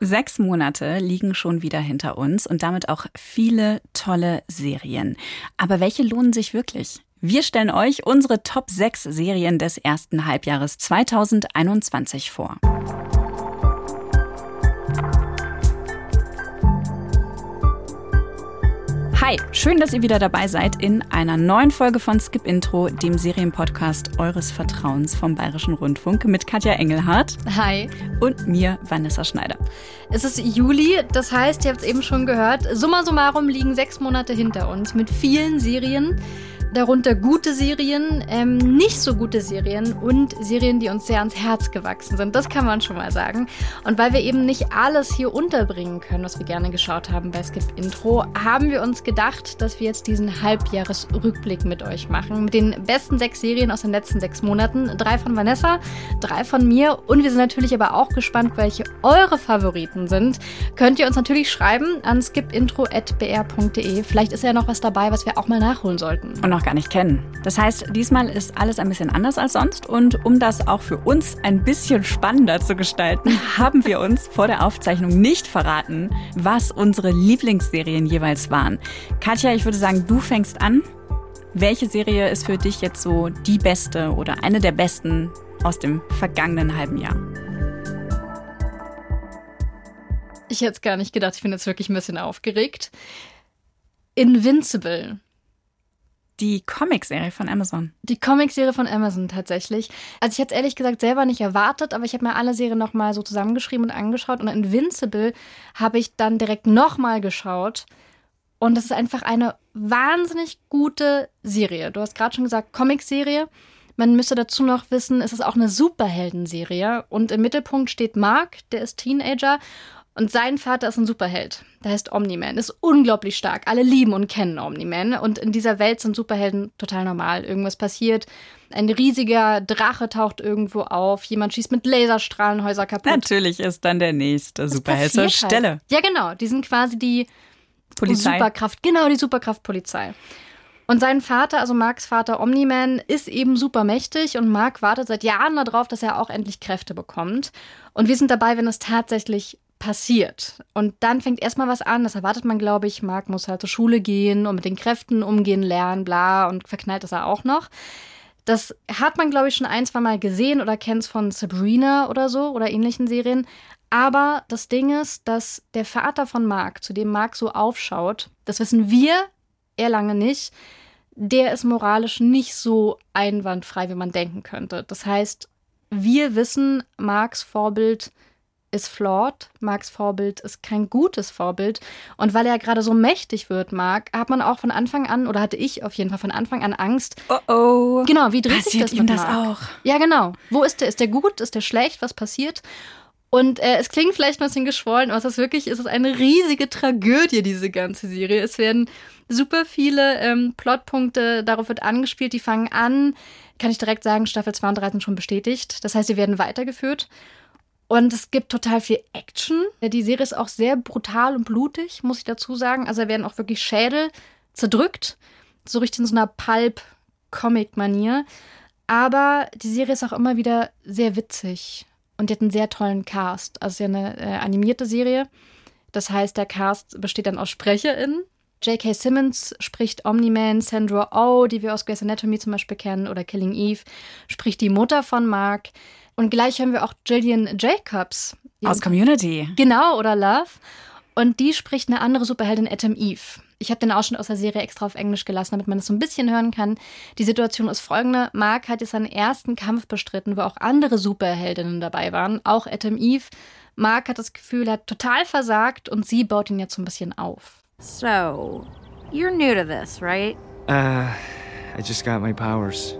Sechs Monate liegen schon wieder hinter uns und damit auch viele tolle Serien. Aber welche lohnen sich wirklich? Wir stellen euch unsere Top 6 Serien des ersten Halbjahres 2021 vor. Hi, schön, dass ihr wieder dabei seid in einer neuen Folge von Skip Intro, dem Serienpodcast eures Vertrauens vom Bayerischen Rundfunk mit Katja Engelhardt. Hi. Und mir, Vanessa Schneider. Es ist Juli, das heißt, ihr habt es eben schon gehört, summa summarum liegen sechs Monate hinter uns mit vielen Serien darunter gute Serien, ähm, nicht so gute Serien und Serien, die uns sehr ans Herz gewachsen sind. Das kann man schon mal sagen. Und weil wir eben nicht alles hier unterbringen können, was wir gerne geschaut haben bei Skip Intro, haben wir uns gedacht, dass wir jetzt diesen Halbjahresrückblick mit euch machen. Mit den besten sechs Serien aus den letzten sechs Monaten. Drei von Vanessa, drei von mir. Und wir sind natürlich aber auch gespannt, welche eure Favoriten sind. Könnt ihr uns natürlich schreiben an skipintro.br.de. Vielleicht ist ja noch was dabei, was wir auch mal nachholen sollten. Und noch gar nicht kennen. Das heißt, diesmal ist alles ein bisschen anders als sonst und um das auch für uns ein bisschen spannender zu gestalten, haben wir uns vor der Aufzeichnung nicht verraten, was unsere Lieblingsserien jeweils waren. Katja, ich würde sagen, du fängst an. Welche Serie ist für dich jetzt so die beste oder eine der besten aus dem vergangenen halben Jahr? Ich hätte es gar nicht gedacht. Ich bin jetzt wirklich ein bisschen aufgeregt. Invincible die Comicserie von Amazon. Die Comicserie von Amazon tatsächlich. Also ich hätte es ehrlich gesagt selber nicht erwartet, aber ich habe mir alle Serien nochmal so zusammengeschrieben und angeschaut. Und Invincible habe ich dann direkt nochmal geschaut. Und das ist einfach eine wahnsinnig gute Serie. Du hast gerade schon gesagt, Comicserie. Man müsste dazu noch wissen, es ist auch eine Superheldenserie. Und im Mittelpunkt steht Mark, der ist Teenager und sein Vater ist ein Superheld. Der heißt Omni-Man. Ist unglaublich stark. Alle lieben und kennen Omni-Man. Und in dieser Welt sind Superhelden total normal. Irgendwas passiert. Ein riesiger Drache taucht irgendwo auf. Jemand schießt mit Laserstrahlen Häuser kaputt. Natürlich ist dann der nächste Superheld zur halt. Stelle. Ja, genau. Die sind quasi die Polizei. Superkraft. Genau, die Superkraftpolizei. Und sein Vater, also Marks Vater Omni-Man, ist eben super mächtig und Mark wartet seit Jahren darauf, dass er auch endlich Kräfte bekommt. Und wir sind dabei, wenn es tatsächlich passiert. Und dann fängt erstmal was an, das erwartet man, glaube ich. Mark muss halt zur Schule gehen und mit den Kräften umgehen lernen, bla, und verknallt ist er auch noch. Das hat man, glaube ich, schon ein, zwei Mal gesehen oder kennt es von Sabrina oder so oder ähnlichen Serien. Aber das Ding ist, dass der Vater von Mark, zu dem Mark so aufschaut, das wissen wir, er lange nicht, der ist moralisch nicht so einwandfrei, wie man denken könnte. Das heißt, wir wissen, Marks Vorbild ist flawed. Marks Vorbild ist kein gutes Vorbild. Und weil er gerade so mächtig wird, Mark, hat man auch von Anfang an, oder hatte ich auf jeden Fall von Anfang an Angst. Oh oh. Genau, wie dreht sich das ihm das auch? Ja, genau. Wo ist der? Ist der gut? Ist der schlecht? Was passiert? Und äh, es klingt vielleicht ein bisschen geschwollen, aber es ist wirklich, es ist eine riesige Tragödie, diese ganze Serie. Es werden super viele ähm, Plotpunkte, darauf wird angespielt, die fangen an, kann ich direkt sagen, Staffel 2 und 3 sind schon bestätigt. Das heißt, sie werden weitergeführt. Und es gibt total viel Action. Die Serie ist auch sehr brutal und blutig, muss ich dazu sagen. Also da werden auch wirklich Schädel zerdrückt. So richtig in so einer Pulp-Comic-Manier. Aber die Serie ist auch immer wieder sehr witzig. Und die hat einen sehr tollen Cast. Also ja eine äh, animierte Serie. Das heißt, der Cast besteht dann aus SprecherInnen. J.K. Simmons spricht Omni-Man, Sandra Oh, die wir aus Grey's Anatomy zum Beispiel kennen, oder Killing Eve, spricht die Mutter von Mark. Und gleich hören wir auch Jillian Jacobs. Aus Community. Genau, oder Love. Und die spricht eine andere Superheldin, Atom Eve. Ich habe den Ausschnitt aus der Serie extra auf Englisch gelassen, damit man das so ein bisschen hören kann. Die Situation ist folgende. Mark hat jetzt seinen ersten Kampf bestritten, wo auch andere Superheldinnen dabei waren, auch Atom Eve. Mark hat das Gefühl, er hat total versagt und sie baut ihn jetzt so ein bisschen auf. So, you're new to this, right? Uh, I just got my powers.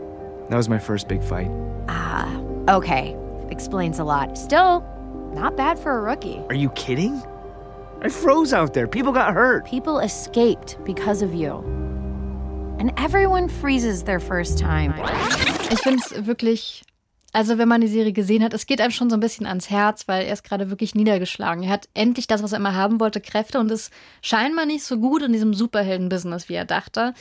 That was my first big fight. Ah, okay. Explains a lot. Still, not bad for a rookie. Are you kidding? I froze out there. People got hurt. People escaped because of you. And everyone freezes their first time. Ich finde es wirklich also, wenn man die Serie gesehen hat, es geht einem schon so ein bisschen ans Herz, weil er ist gerade wirklich niedergeschlagen. Er hat endlich das, was er immer haben wollte, Kräfte und ist scheinbar nicht so gut in diesem Superhelden-Business, wie er dachte.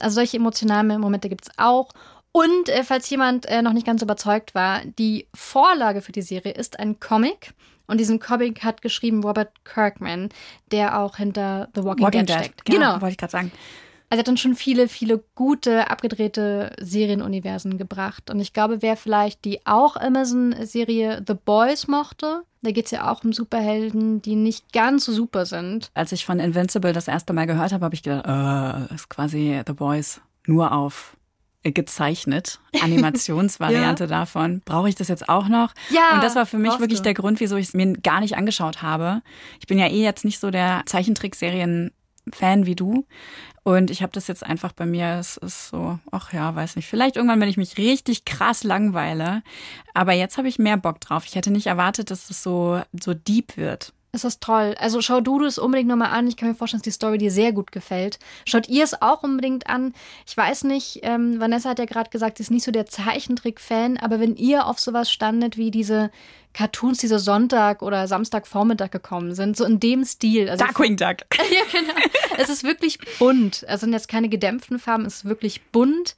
Also solche emotionalen Momente gibt es auch. Und äh, falls jemand äh, noch nicht ganz überzeugt war, die Vorlage für die Serie ist ein Comic. Und diesen Comic hat geschrieben Robert Kirkman, der auch hinter The Walking, Walking Dead, Dead steckt. Genau, genau. wollte ich gerade sagen. Also er hat dann schon viele, viele gute, abgedrehte Serienuniversen gebracht. Und ich glaube, wer vielleicht die auch Amazon-Serie The Boys mochte, da geht es ja auch um Superhelden, die nicht ganz so super sind. Als ich von Invincible das erste Mal gehört habe, habe ich gedacht, äh, ist quasi The Boys nur auf gezeichnet, Animationsvariante ja. davon. Brauche ich das jetzt auch noch? Ja. Und das war für mich wirklich du. der Grund, wieso ich es mir gar nicht angeschaut habe. Ich bin ja eh jetzt nicht so der Zeichentrickserien-Fan wie du. Und ich habe das jetzt einfach bei mir, es ist so, ach ja, weiß nicht, vielleicht irgendwann, wenn ich mich richtig krass langweile. Aber jetzt habe ich mehr Bock drauf. Ich hätte nicht erwartet, dass es so, so deep wird. Es ist toll. Also schau du das unbedingt nochmal an. Ich kann mir vorstellen, dass die Story dir sehr gut gefällt. Schaut ihr es auch unbedingt an. Ich weiß nicht, ähm, Vanessa hat ja gerade gesagt, sie ist nicht so der Zeichentrick-Fan, aber wenn ihr auf sowas standet wie diese Cartoons, die so Sonntag oder Samstagvormittag gekommen sind, so in dem Stil. Also Darkwing Duck. ja, genau. es ist wirklich bunt. Es sind jetzt keine gedämpften Farben, es ist wirklich bunt.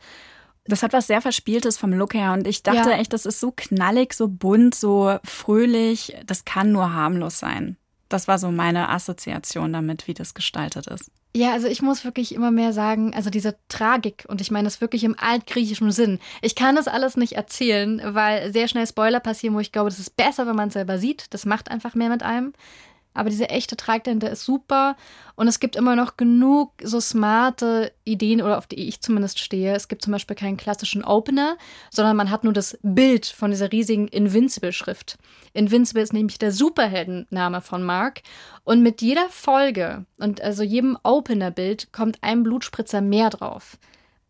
Das hat was sehr Verspieltes vom Look her und ich dachte ja. echt, das ist so knallig, so bunt, so fröhlich. Das kann nur harmlos sein. Das war so meine Assoziation damit, wie das gestaltet ist. Ja, also ich muss wirklich immer mehr sagen, also diese Tragik, und ich meine das wirklich im altgriechischen Sinn. Ich kann das alles nicht erzählen, weil sehr schnell Spoiler passieren, wo ich glaube, das ist besser, wenn man es selber sieht. Das macht einfach mehr mit einem. Aber diese echte Tragdente ist super. Und es gibt immer noch genug so smarte Ideen, oder auf die ich zumindest stehe. Es gibt zum Beispiel keinen klassischen Opener, sondern man hat nur das Bild von dieser riesigen Invincible-Schrift. Invincible ist nämlich der Superheldenname von Mark. Und mit jeder Folge und also jedem Opener-Bild kommt ein Blutspritzer mehr drauf.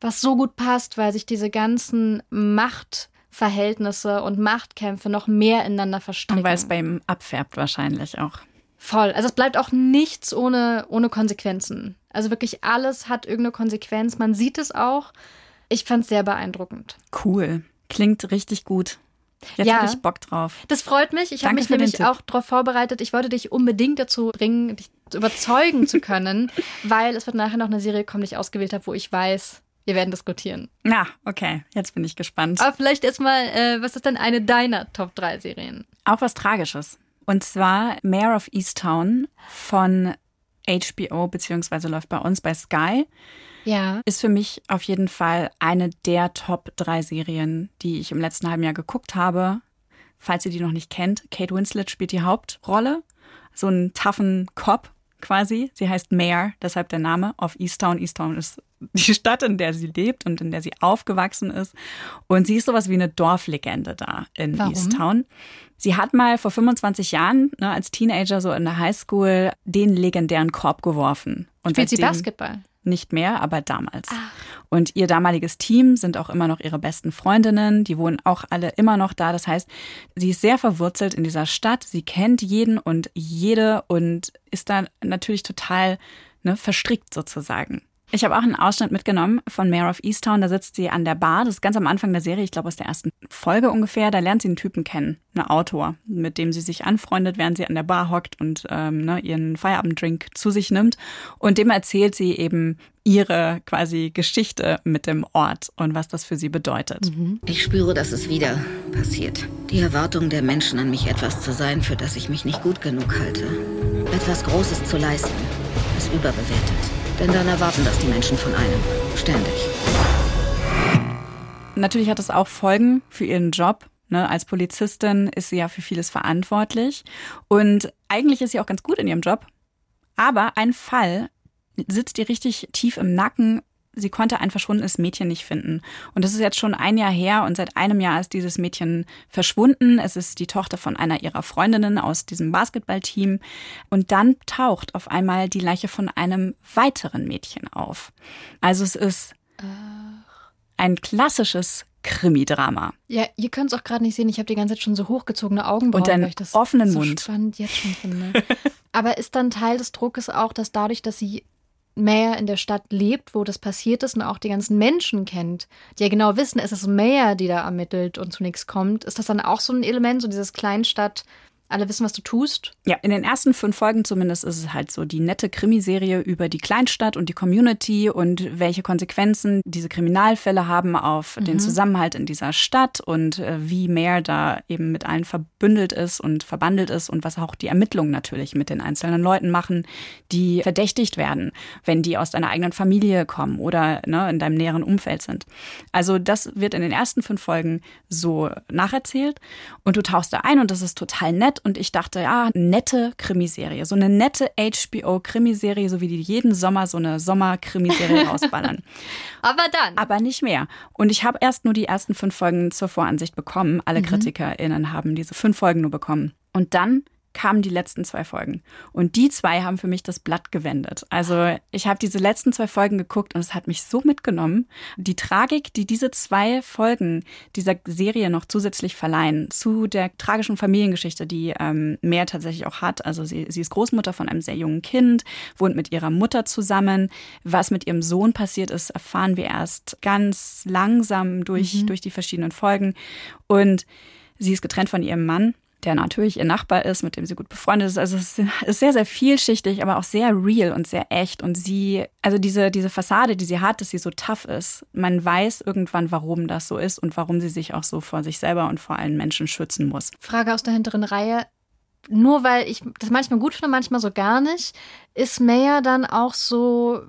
Was so gut passt, weil sich diese ganzen Machtverhältnisse und Machtkämpfe noch mehr ineinander verstricken. Und weil es bei ihm abfärbt wahrscheinlich auch. Voll. Also es bleibt auch nichts ohne, ohne Konsequenzen. Also wirklich alles hat irgendeine Konsequenz. Man sieht es auch. Ich fand es sehr beeindruckend. Cool. Klingt richtig gut. Jetzt ja, habe ich Bock drauf. Das freut mich. Ich habe mich nämlich auch darauf vorbereitet. Ich wollte dich unbedingt dazu bringen, dich überzeugen zu können, weil es wird nachher noch eine Serie kommen, die ich ausgewählt habe, wo ich weiß, wir werden diskutieren. Na, okay. Jetzt bin ich gespannt. Aber vielleicht erstmal, äh, was ist denn eine deiner Top 3 Serien? Auch was Tragisches. Und zwar Mayor of Easttown von HBO, beziehungsweise läuft bei uns bei Sky. Ja. Ist für mich auf jeden Fall eine der Top drei Serien, die ich im letzten halben Jahr geguckt habe. Falls ihr die noch nicht kennt, Kate Winslet spielt die Hauptrolle. So einen toughen Cop quasi. Sie heißt Mayor, deshalb der Name of Easttown. Easttown ist die Stadt, in der sie lebt und in der sie aufgewachsen ist. Und sie ist sowas wie eine Dorflegende da in Warum? Easttown. Sie hat mal vor 25 Jahren ne, als Teenager so in der Highschool den legendären Korb geworfen. Und Spielt sie Basketball? Nicht mehr, aber damals. Ach. Und ihr damaliges Team sind auch immer noch ihre besten Freundinnen. Die wohnen auch alle immer noch da. Das heißt, sie ist sehr verwurzelt in dieser Stadt. Sie kennt jeden und jede und ist da natürlich total ne, verstrickt sozusagen. Ich habe auch einen Ausschnitt mitgenommen von Mayor of Easttown. Da sitzt sie an der Bar. Das ist ganz am Anfang der Serie, ich glaube aus der ersten Folge ungefähr. Da lernt sie einen Typen kennen, einen Autor, mit dem sie sich anfreundet, während sie an der Bar hockt und ähm, ne, ihren Feierabenddrink zu sich nimmt. Und dem erzählt sie eben ihre quasi Geschichte mit dem Ort und was das für sie bedeutet. Mhm. Ich spüre, dass es wieder passiert. Die Erwartung der Menschen an mich, etwas zu sein, für das ich mich nicht gut genug halte. Etwas Großes zu leisten, ist überbewertet. Denn dann erwarten das die Menschen von einem. Ständig. Natürlich hat es auch Folgen für ihren Job. Ne? Als Polizistin ist sie ja für vieles verantwortlich. Und eigentlich ist sie auch ganz gut in ihrem Job. Aber ein Fall sitzt ihr richtig tief im Nacken sie konnte ein verschwundenes Mädchen nicht finden. Und das ist jetzt schon ein Jahr her und seit einem Jahr ist dieses Mädchen verschwunden. Es ist die Tochter von einer ihrer Freundinnen aus diesem Basketballteam. Und dann taucht auf einmal die Leiche von einem weiteren Mädchen auf. Also es ist ein klassisches Krimi-Drama. Ja, ihr könnt es auch gerade nicht sehen. Ich habe die ganze Zeit schon so hochgezogene Augenbrauen, und einen offenen so Mund. spannend jetzt schon finde. Aber ist dann Teil des Druckes auch, dass dadurch, dass sie mehr in der Stadt lebt, wo das passiert ist und auch die ganzen Menschen kennt, die ja genau wissen, es ist Mayor, die da ermittelt und zu nichts kommt, ist das dann auch so ein Element, so dieses Kleinstadt, alle wissen, was du tust. Ja, in den ersten fünf Folgen zumindest ist es halt so die nette Krimiserie über die Kleinstadt und die Community und welche Konsequenzen diese Kriminalfälle haben auf mhm. den Zusammenhalt in dieser Stadt und äh, wie mehr da eben mit allen verbündelt ist und verbandelt ist und was auch die Ermittlungen natürlich mit den einzelnen Leuten machen, die verdächtigt werden, wenn die aus deiner eigenen Familie kommen oder ne, in deinem näheren Umfeld sind. Also das wird in den ersten fünf Folgen so nacherzählt und du tauchst da ein und das ist total nett und ich dachte, ja, nette Krimiserie, so eine nette HBO-Krimiserie, so wie die jeden Sommer so eine Sommer-Krimiserie rausballern. Aber dann. Aber nicht mehr. Und ich habe erst nur die ersten fünf Folgen zur Voransicht bekommen. Alle mhm. KritikerInnen haben diese fünf Folgen nur bekommen. Und dann kamen die letzten zwei Folgen. Und die zwei haben für mich das Blatt gewendet. Also ich habe diese letzten zwei Folgen geguckt und es hat mich so mitgenommen. Die Tragik, die diese zwei Folgen dieser Serie noch zusätzlich verleihen, zu der tragischen Familiengeschichte, die ähm, Mehr tatsächlich auch hat. Also sie, sie ist Großmutter von einem sehr jungen Kind, wohnt mit ihrer Mutter zusammen. Was mit ihrem Sohn passiert ist, erfahren wir erst ganz langsam durch, mhm. durch die verschiedenen Folgen. Und sie ist getrennt von ihrem Mann der natürlich ihr Nachbar ist, mit dem sie gut befreundet ist. Also es ist sehr, sehr vielschichtig, aber auch sehr real und sehr echt. Und sie, also diese, diese Fassade, die sie hat, dass sie so tough ist, man weiß irgendwann, warum das so ist und warum sie sich auch so vor sich selber und vor allen Menschen schützen muss. Frage aus der hinteren Reihe. Nur weil ich das manchmal gut finde, manchmal so gar nicht, ist Maya dann auch so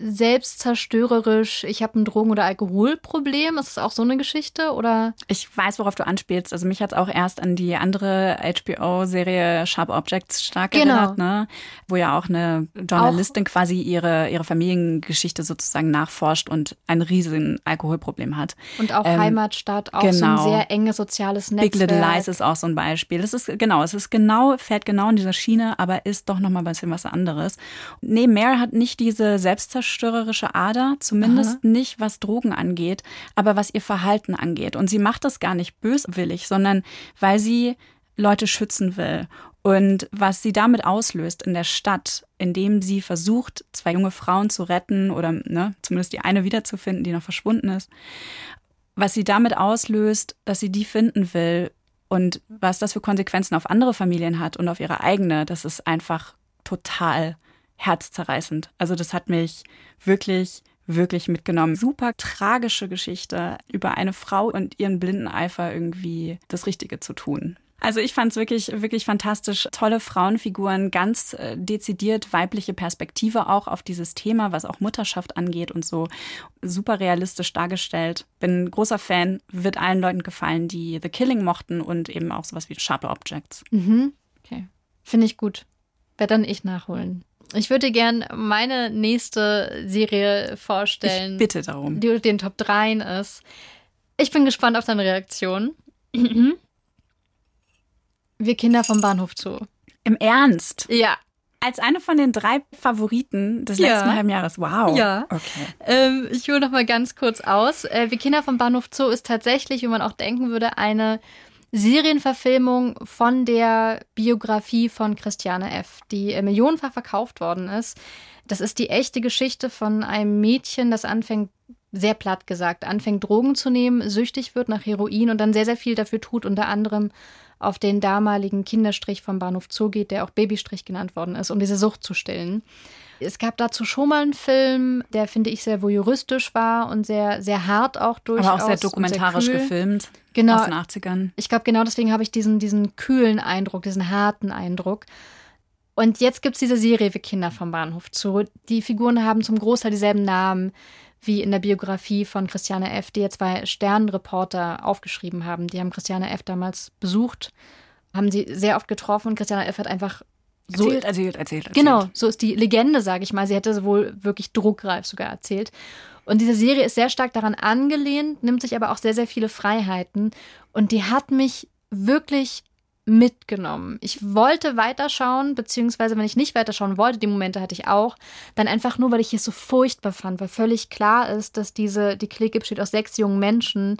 selbstzerstörerisch, ich habe ein Drogen- oder Alkoholproblem. Ist das auch so eine Geschichte? Oder? Ich weiß, worauf du anspielst. Also mich hat es auch erst an die andere HBO-Serie Sharp Objects stark genau. erinnert, ne? wo ja auch eine Journalistin auch, quasi ihre, ihre Familiengeschichte sozusagen nachforscht und ein riesigen Alkoholproblem hat. Und auch ähm, Heimatstadt, auch genau. so ein genau. sehr enges soziales Netzwerk. Big Little Lies ist auch so ein Beispiel. Das ist genau, es ist genau, fährt genau in dieser Schiene, aber ist doch nochmal ein bisschen was anderes. Nee, Mare hat nicht diese Selbstzerstörung zerstörerische Ader, zumindest Aha. nicht was Drogen angeht, aber was ihr Verhalten angeht. Und sie macht das gar nicht böswillig, sondern weil sie Leute schützen will. Und was sie damit auslöst in der Stadt, indem sie versucht, zwei junge Frauen zu retten oder ne, zumindest die eine wiederzufinden, die noch verschwunden ist, was sie damit auslöst, dass sie die finden will und was das für Konsequenzen auf andere Familien hat und auf ihre eigene, das ist einfach total herzzerreißend. Also das hat mich wirklich wirklich mitgenommen. Super tragische Geschichte über eine Frau und ihren blinden Eifer irgendwie das Richtige zu tun. Also ich fand es wirklich, wirklich fantastisch. Tolle Frauenfiguren, ganz äh, dezidiert weibliche Perspektive auch auf dieses Thema, was auch Mutterschaft angeht und so super realistisch dargestellt. Bin großer Fan, wird allen Leuten gefallen, die The Killing mochten und eben auch sowas wie Sharp Objects. Mhm. Okay. Finde ich gut. Werde dann ich nachholen. Ich würde gern meine nächste Serie vorstellen. Ich bitte darum. Die den Top 3 ist. Ich bin gespannt auf deine Reaktion. Wir Kinder vom Bahnhof Zoo. Im Ernst? Ja. Als eine von den drei Favoriten des ja. letzten halben Jahres. Wow. Ja. Okay. Ähm, ich hole noch mal ganz kurz aus. Äh, Wir Kinder vom Bahnhof Zoo ist tatsächlich, wie man auch denken würde, eine Serienverfilmung von der Biografie von Christiane F., die äh, millionenfach verkauft worden ist. Das ist die echte Geschichte von einem Mädchen, das anfängt, sehr platt gesagt, anfängt Drogen zu nehmen, süchtig wird nach Heroin und dann sehr, sehr viel dafür tut, unter anderem auf den damaligen Kinderstrich vom Bahnhof Zoo geht, der auch Babystrich genannt worden ist, um diese Sucht zu stillen. Es gab dazu schon mal einen Film, der finde ich sehr voyeuristisch war und sehr, sehr hart auch durchaus. Aber auch sehr dokumentarisch sehr gefilmt. Genau. Aus den 80ern. Ich glaube, genau deswegen habe ich diesen, diesen kühlen Eindruck, diesen harten Eindruck. Und jetzt gibt es diese Serie für Kinder vom Bahnhof Zoo. Die Figuren haben zum Großteil dieselben Namen wie in der Biografie von Christiane F., die ja zwei Sternenreporter aufgeschrieben haben. Die haben Christiane F. damals besucht, haben sie sehr oft getroffen. Christiane F. hat einfach so, erzählt, erzählt, erzählt, erzählt. Genau, so ist die Legende, sage ich mal. Sie hätte wohl wirklich druckreif sogar erzählt. Und diese Serie ist sehr stark daran angelehnt, nimmt sich aber auch sehr, sehr viele Freiheiten. Und die hat mich wirklich mitgenommen. Ich wollte weiterschauen, beziehungsweise wenn ich nicht weiterschauen wollte, die Momente hatte ich auch, dann einfach nur, weil ich es so furchtbar fand, weil völlig klar ist, dass diese, die Clique besteht aus sechs jungen Menschen,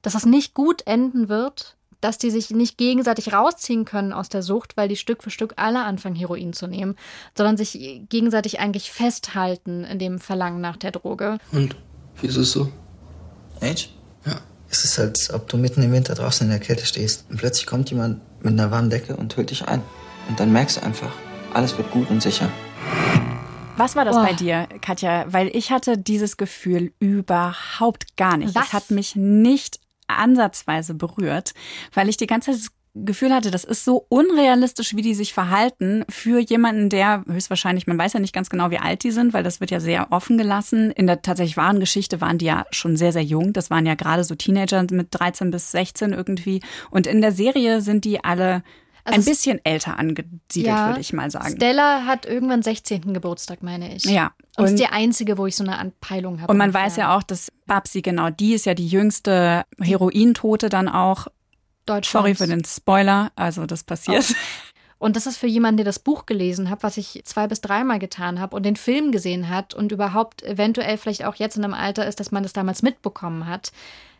dass das nicht gut enden wird dass die sich nicht gegenseitig rausziehen können aus der Sucht, weil die Stück für Stück alle anfangen, Heroin zu nehmen, sondern sich gegenseitig eigentlich festhalten in dem Verlangen nach der Droge. Und wie ist es so? Age? Ja. Es ist, als ob du mitten im Winter draußen in der Kälte stehst und plötzlich kommt jemand mit einer warmen Decke und hüllt dich ein. Und dann merkst du einfach, alles wird gut und sicher. Was war das oh. bei dir, Katja? Weil ich hatte dieses Gefühl überhaupt gar nicht. Was? Es hat mich nicht ansatzweise berührt, weil ich die ganze Zeit das Gefühl hatte, das ist so unrealistisch, wie die sich verhalten für jemanden, der höchstwahrscheinlich, man weiß ja nicht ganz genau, wie alt die sind, weil das wird ja sehr offen gelassen. In der tatsächlich wahren Geschichte waren die ja schon sehr, sehr jung. Das waren ja gerade so Teenager mit 13 bis 16 irgendwie. Und in der Serie sind die alle also ein bisschen älter angesiedelt, ja, würde ich mal sagen. Stella hat irgendwann 16. Geburtstag, meine ich. Ja. Und, und ist die einzige, wo ich so eine Anpeilung habe. Und man ungefähr. weiß ja auch, dass Babsi, genau, die ist ja die jüngste Herointote dann auch. Deutschland. Sorry für den Spoiler, also das passiert. Oh. Und das ist für jemanden, der das Buch gelesen hat, was ich zwei bis dreimal getan habe und den Film gesehen hat und überhaupt eventuell vielleicht auch jetzt in einem Alter ist, dass man das damals mitbekommen hat,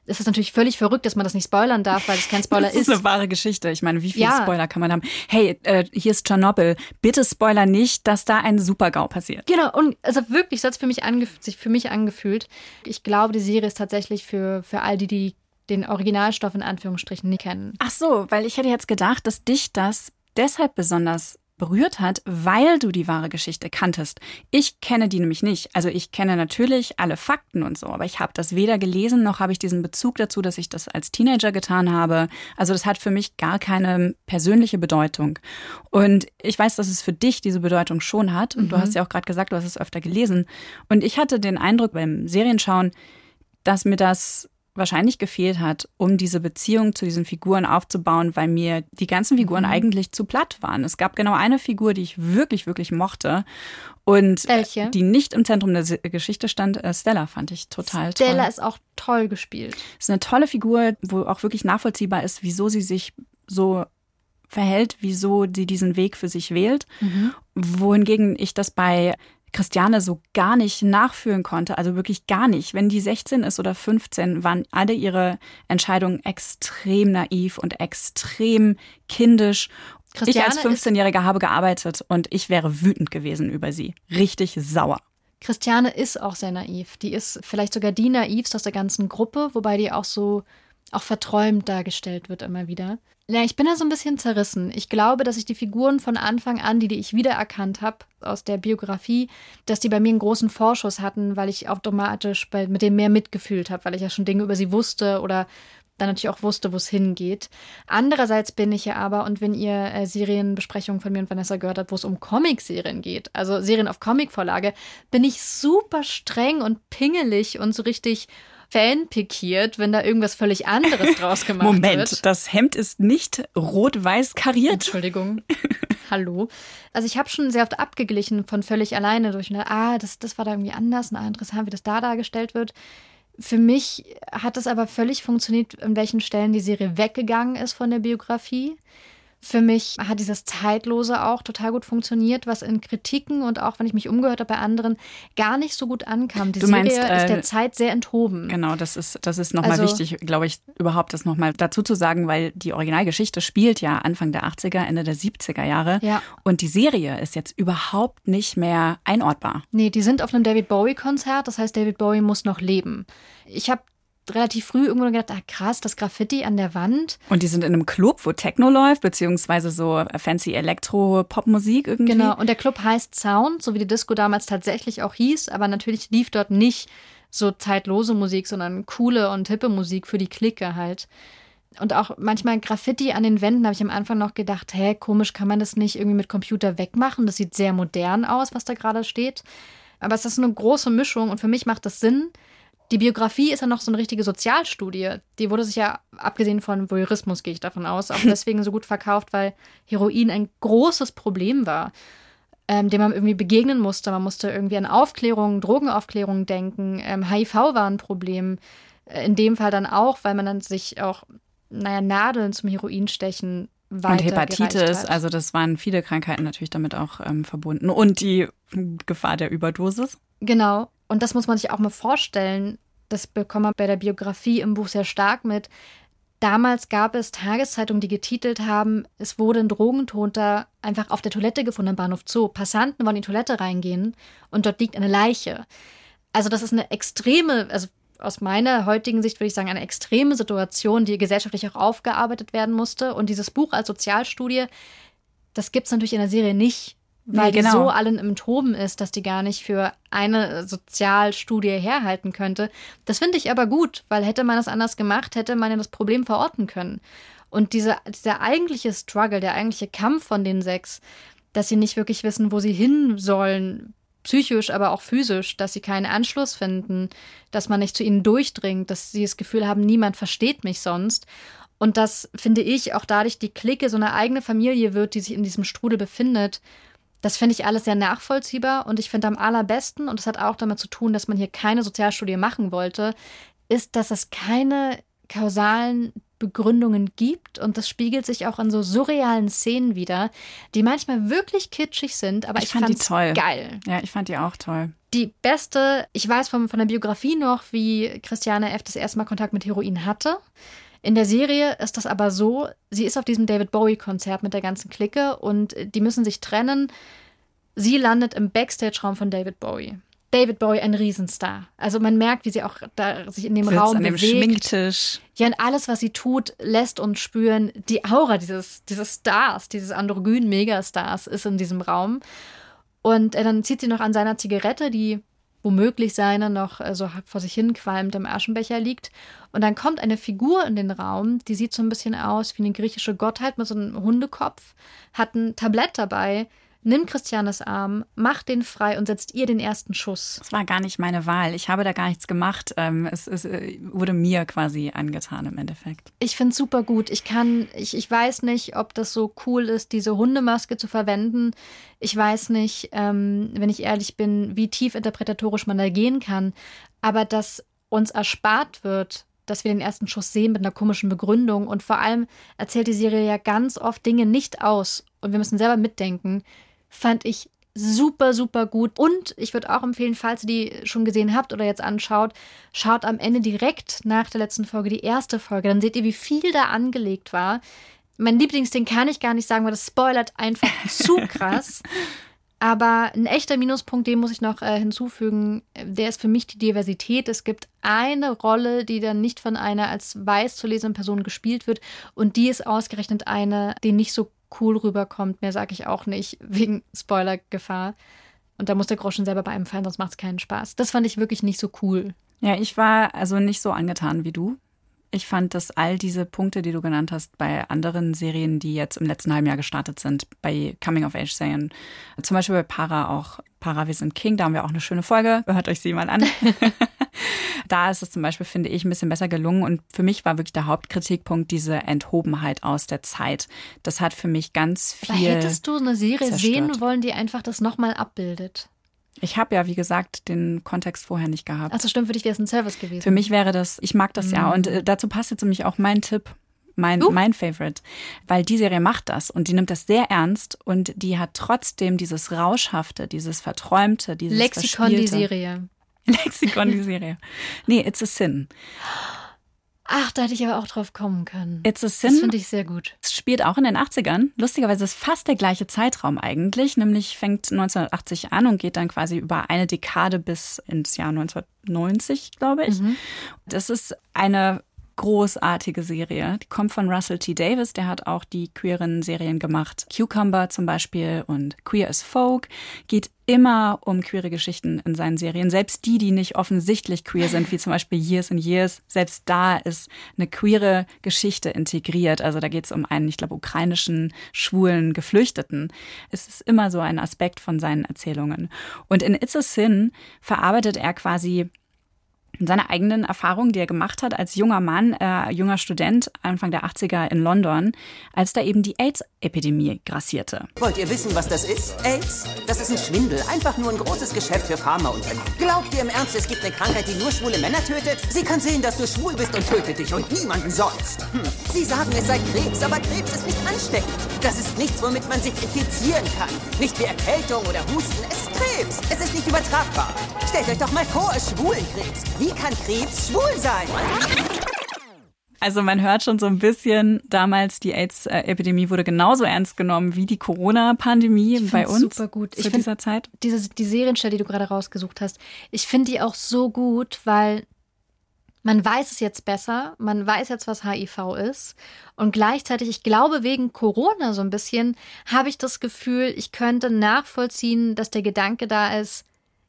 es ist natürlich völlig verrückt, dass man das nicht spoilern darf, weil es kein Spoiler ist. Das ist eine wahre Geschichte. Ich meine, wie viele ja. Spoiler kann man haben? Hey, äh, hier ist Tschernobyl. Bitte spoiler nicht, dass da ein Supergau passiert. Genau, und also wirklich, so hat es für mich, sich für mich angefühlt. Ich glaube, die Serie ist tatsächlich für, für all die, die den Originalstoff in Anführungsstrichen nie kennen. Ach so, weil ich hätte jetzt gedacht, dass dich das deshalb besonders berührt hat, weil du die wahre Geschichte kanntest. Ich kenne die nämlich nicht. Also ich kenne natürlich alle Fakten und so, aber ich habe das weder gelesen noch habe ich diesen Bezug dazu, dass ich das als Teenager getan habe. Also das hat für mich gar keine persönliche Bedeutung. Und ich weiß, dass es für dich diese Bedeutung schon hat. Und mhm. du hast ja auch gerade gesagt, du hast es öfter gelesen. Und ich hatte den Eindruck beim Serienschauen, dass mir das wahrscheinlich gefehlt hat, um diese Beziehung zu diesen Figuren aufzubauen, weil mir die ganzen Figuren mhm. eigentlich zu platt waren. Es gab genau eine Figur, die ich wirklich, wirklich mochte und Welche? die nicht im Zentrum der Geschichte stand. Äh, Stella fand ich total Stella toll. Stella ist auch toll gespielt. Ist eine tolle Figur, wo auch wirklich nachvollziehbar ist, wieso sie sich so verhält, wieso sie diesen Weg für sich wählt. Mhm. Wohingegen ich das bei Christiane so gar nicht nachfühlen konnte, also wirklich gar nicht. Wenn die 16 ist oder 15, waren alle ihre Entscheidungen extrem naiv und extrem kindisch. Christiane ich als 15-Jähriger habe gearbeitet und ich wäre wütend gewesen über sie. Richtig sauer. Christiane ist auch sehr naiv. Die ist vielleicht sogar die naivste aus der ganzen Gruppe, wobei die auch so auch verträumt dargestellt wird immer wieder. Ja, ich bin da so ein bisschen zerrissen. Ich glaube, dass ich die Figuren von Anfang an, die, die ich wiedererkannt habe aus der Biografie, dass die bei mir einen großen Vorschuss hatten, weil ich automatisch bei, mit dem mehr mitgefühlt habe, weil ich ja schon Dinge über sie wusste oder dann natürlich auch wusste, wo es hingeht. Andererseits bin ich ja aber, und wenn ihr äh, Serienbesprechungen von mir und Vanessa gehört habt, wo es um Comicserien geht, also Serien auf Comicvorlage, bin ich super streng und pingelig und so richtig Fan pikiert, wenn da irgendwas völlig anderes draus gemacht Moment, wird. Moment, das Hemd ist nicht rot-weiß kariert. Entschuldigung. Hallo. Also ich habe schon sehr oft abgeglichen von völlig alleine durch, ah, das, das war da irgendwie anders, na, interessant, wie das da dargestellt wird. Für mich hat es aber völlig funktioniert, an welchen Stellen die Serie weggegangen ist von der Biografie. Für mich hat dieses Zeitlose auch total gut funktioniert, was in Kritiken und auch wenn ich mich umgehört habe bei anderen gar nicht so gut ankam. Die du meinst, Serie äh, ist der Zeit sehr enthoben. Genau, das ist, das ist nochmal also, wichtig, glaube ich, überhaupt das nochmal dazu zu sagen, weil die Originalgeschichte spielt ja Anfang der 80er, Ende der 70er Jahre. Ja. Und die Serie ist jetzt überhaupt nicht mehr einordbar. Nee, die sind auf einem David Bowie-Konzert, das heißt, David Bowie muss noch leben. Ich habe relativ früh irgendwo gedacht, ah krass, das Graffiti an der Wand. Und die sind in einem Club, wo Techno läuft, beziehungsweise so fancy Elektro-Pop-Musik irgendwie. Genau, und der Club heißt Sound, so wie die Disco damals tatsächlich auch hieß, aber natürlich lief dort nicht so zeitlose Musik, sondern coole und hippe Musik für die Clique halt. Und auch manchmal Graffiti an den Wänden habe ich am Anfang noch gedacht, hä, komisch, kann man das nicht irgendwie mit Computer wegmachen? Das sieht sehr modern aus, was da gerade steht. Aber es ist eine große Mischung und für mich macht das Sinn, die Biografie ist ja noch so eine richtige Sozialstudie. Die wurde sich ja, abgesehen von Voyeurismus, gehe ich davon aus, auch deswegen so gut verkauft, weil Heroin ein großes Problem war, ähm, dem man irgendwie begegnen musste. Man musste irgendwie an Aufklärung, Drogenaufklärung denken. Ähm, HIV war ein Problem. Äh, in dem Fall dann auch, weil man dann sich auch, naja, Nadeln zum Heroinstechen weiter Und Hepatitis, also das waren viele Krankheiten natürlich damit auch ähm, verbunden. Und die Gefahr der Überdosis. Genau. Und das muss man sich auch mal vorstellen. Das bekommt man bei der Biografie im Buch sehr stark mit. Damals gab es Tageszeitungen, die getitelt haben, es wurde ein Drogentoter einfach auf der Toilette gefunden im Bahnhof Zoo. Passanten wollen in die Toilette reingehen und dort liegt eine Leiche. Also das ist eine extreme, also aus meiner heutigen Sicht würde ich sagen, eine extreme Situation, die gesellschaftlich auch aufgearbeitet werden musste. Und dieses Buch als Sozialstudie, das gibt es natürlich in der Serie nicht, weil nee, genau. die so allen im Toben ist, dass die gar nicht für eine Sozialstudie herhalten könnte. Das finde ich aber gut, weil hätte man das anders gemacht, hätte man ja das Problem verorten können. Und diese, dieser eigentliche Struggle, der eigentliche Kampf von den sechs, dass sie nicht wirklich wissen, wo sie hin sollen, psychisch, aber auch physisch, dass sie keinen Anschluss finden, dass man nicht zu ihnen durchdringt, dass sie das Gefühl haben, niemand versteht mich sonst. Und das finde ich auch dadurch die Clique so eine eigene Familie wird, die sich in diesem Strudel befindet. Das finde ich alles sehr nachvollziehbar und ich finde am allerbesten, und das hat auch damit zu tun, dass man hier keine Sozialstudie machen wollte, ist, dass es keine kausalen Begründungen gibt und das spiegelt sich auch in so surrealen Szenen wieder, die manchmal wirklich kitschig sind, aber ich, ich fand die toll. geil. Ja, ich fand die auch toll. Die beste, ich weiß von, von der Biografie noch, wie Christiane F. das erste Mal Kontakt mit Heroin hatte. In der Serie ist das aber so, sie ist auf diesem David Bowie-Konzert mit der ganzen Clique und die müssen sich trennen. Sie landet im Backstage-Raum von David Bowie. David Bowie ein Riesenstar. Also man merkt, wie sie auch da sich in dem Sitzt Raum an dem bewegt. Schminktisch. Ja, und alles, was sie tut, lässt uns spüren, die Aura dieses, dieses Stars, dieses androgynen Megastars ist in diesem Raum. Und äh, dann zieht sie noch an seiner Zigarette, die womöglich seine noch äh, so vor sich hin qualmt im Aschenbecher liegt. Und dann kommt eine Figur in den Raum, die sieht so ein bisschen aus wie eine griechische Gottheit mit so einem Hundekopf, hat ein Tablett dabei, nimmt Christianes Arm, macht den frei und setzt ihr den ersten Schuss. Das war gar nicht meine Wahl. Ich habe da gar nichts gemacht. Ähm, es, es äh, wurde mir quasi angetan im Endeffekt. Ich finde es super gut. Ich kann, ich, ich weiß nicht, ob das so cool ist, diese Hundemaske zu verwenden. Ich weiß nicht, ähm, wenn ich ehrlich bin, wie tief interpretatorisch man da gehen kann. Aber dass uns erspart wird, dass wir den ersten Schuss sehen mit einer komischen Begründung. Und vor allem erzählt die Serie ja ganz oft Dinge nicht aus. Und wir müssen selber mitdenken fand ich super, super gut. Und ich würde auch empfehlen, falls ihr die schon gesehen habt oder jetzt anschaut, schaut am Ende direkt nach der letzten Folge die erste Folge. Dann seht ihr, wie viel da angelegt war. Mein Lieblingsding kann ich gar nicht sagen, weil das spoilert einfach zu krass. Aber ein echter Minuspunkt, den muss ich noch äh, hinzufügen, der ist für mich die Diversität. Es gibt eine Rolle, die dann nicht von einer als weiß zu lesenden Person gespielt wird und die ist ausgerechnet eine, die nicht so cool rüberkommt. Mehr sage ich auch nicht, wegen Spoilergefahr. Und da muss der Groschen selber bei einem fallen, sonst macht es keinen Spaß. Das fand ich wirklich nicht so cool. Ja, ich war also nicht so angetan wie du. Ich fand, dass all diese Punkte, die du genannt hast, bei anderen Serien, die jetzt im letzten halben Jahr gestartet sind, bei Coming-of-Age-Serien, zum Beispiel bei Para auch, Para, wir sind King, da haben wir auch eine schöne Folge, hört euch sie mal an. Da ist es zum Beispiel, finde ich, ein bisschen besser gelungen. Und für mich war wirklich der Hauptkritikpunkt diese Enthobenheit aus der Zeit. Das hat für mich ganz viel. Aber hättest du eine Serie zerstört. sehen wollen, die einfach das nochmal abbildet? Ich habe ja, wie gesagt, den Kontext vorher nicht gehabt. Also stimmt, für dich wäre es ein Service gewesen. Für mich wäre das, ich mag das mhm. ja. Und äh, dazu passt jetzt nämlich auch mein Tipp, mein, uh. mein Favorite. Weil die Serie macht das und die nimmt das sehr ernst und die hat trotzdem dieses Rauschhafte, dieses Verträumte, dieses Lexikon die Serie. Lexikon, die Serie. Nee, It's a Sin. Ach, da hätte ich aber auch drauf kommen können. It's a Sin. Das finde ich sehr gut. Es spielt auch in den 80ern. Lustigerweise ist fast der gleiche Zeitraum eigentlich. Nämlich fängt 1980 an und geht dann quasi über eine Dekade bis ins Jahr 1990, glaube ich. Mhm. Das ist eine großartige Serie. Die kommt von Russell T. Davis, der hat auch die queeren Serien gemacht. Cucumber zum Beispiel und Queer as Folk geht immer um queere Geschichten in seinen Serien. Selbst die, die nicht offensichtlich queer sind, wie zum Beispiel Years and Years, selbst da ist eine queere Geschichte integriert. Also da geht es um einen, ich glaube, ukrainischen, schwulen Geflüchteten. Es ist immer so ein Aspekt von seinen Erzählungen. Und in It's a Sin verarbeitet er quasi seine eigenen Erfahrungen, die er gemacht hat als junger Mann, äh, junger Student, Anfang der 80er in London, als da eben die AIDS-Epidemie grassierte. Wollt ihr wissen, was das ist? AIDS? Das ist ein Schwindel, einfach nur ein großes Geschäft für Pharmaunternehmen. Glaubt ihr im Ernst, es gibt eine Krankheit, die nur schwule Männer tötet? Sie kann sehen, dass du schwul bist und tötet dich und niemanden sonst. Hm. Sie sagen, es sei Krebs, aber Krebs ist nicht ansteckend. Das ist nichts, womit man sich infizieren kann. Nicht wie Erkältung oder Husten, es ist Krebs. Es ist nicht übertragbar. Stellt euch doch mal vor, es Schwulenkrebs. Wie kann Krebs schwul sein? Also man hört schon so ein bisschen, damals die AIDS-Epidemie wurde genauso ernst genommen wie die Corona-Pandemie bei uns super gut. zu ich dieser Zeit. Diese, die Serienstelle, die du gerade rausgesucht hast, ich finde die auch so gut, weil man weiß es jetzt besser, man weiß jetzt, was HIV ist. Und gleichzeitig, ich glaube, wegen Corona so ein bisschen, habe ich das Gefühl, ich könnte nachvollziehen, dass der Gedanke da ist,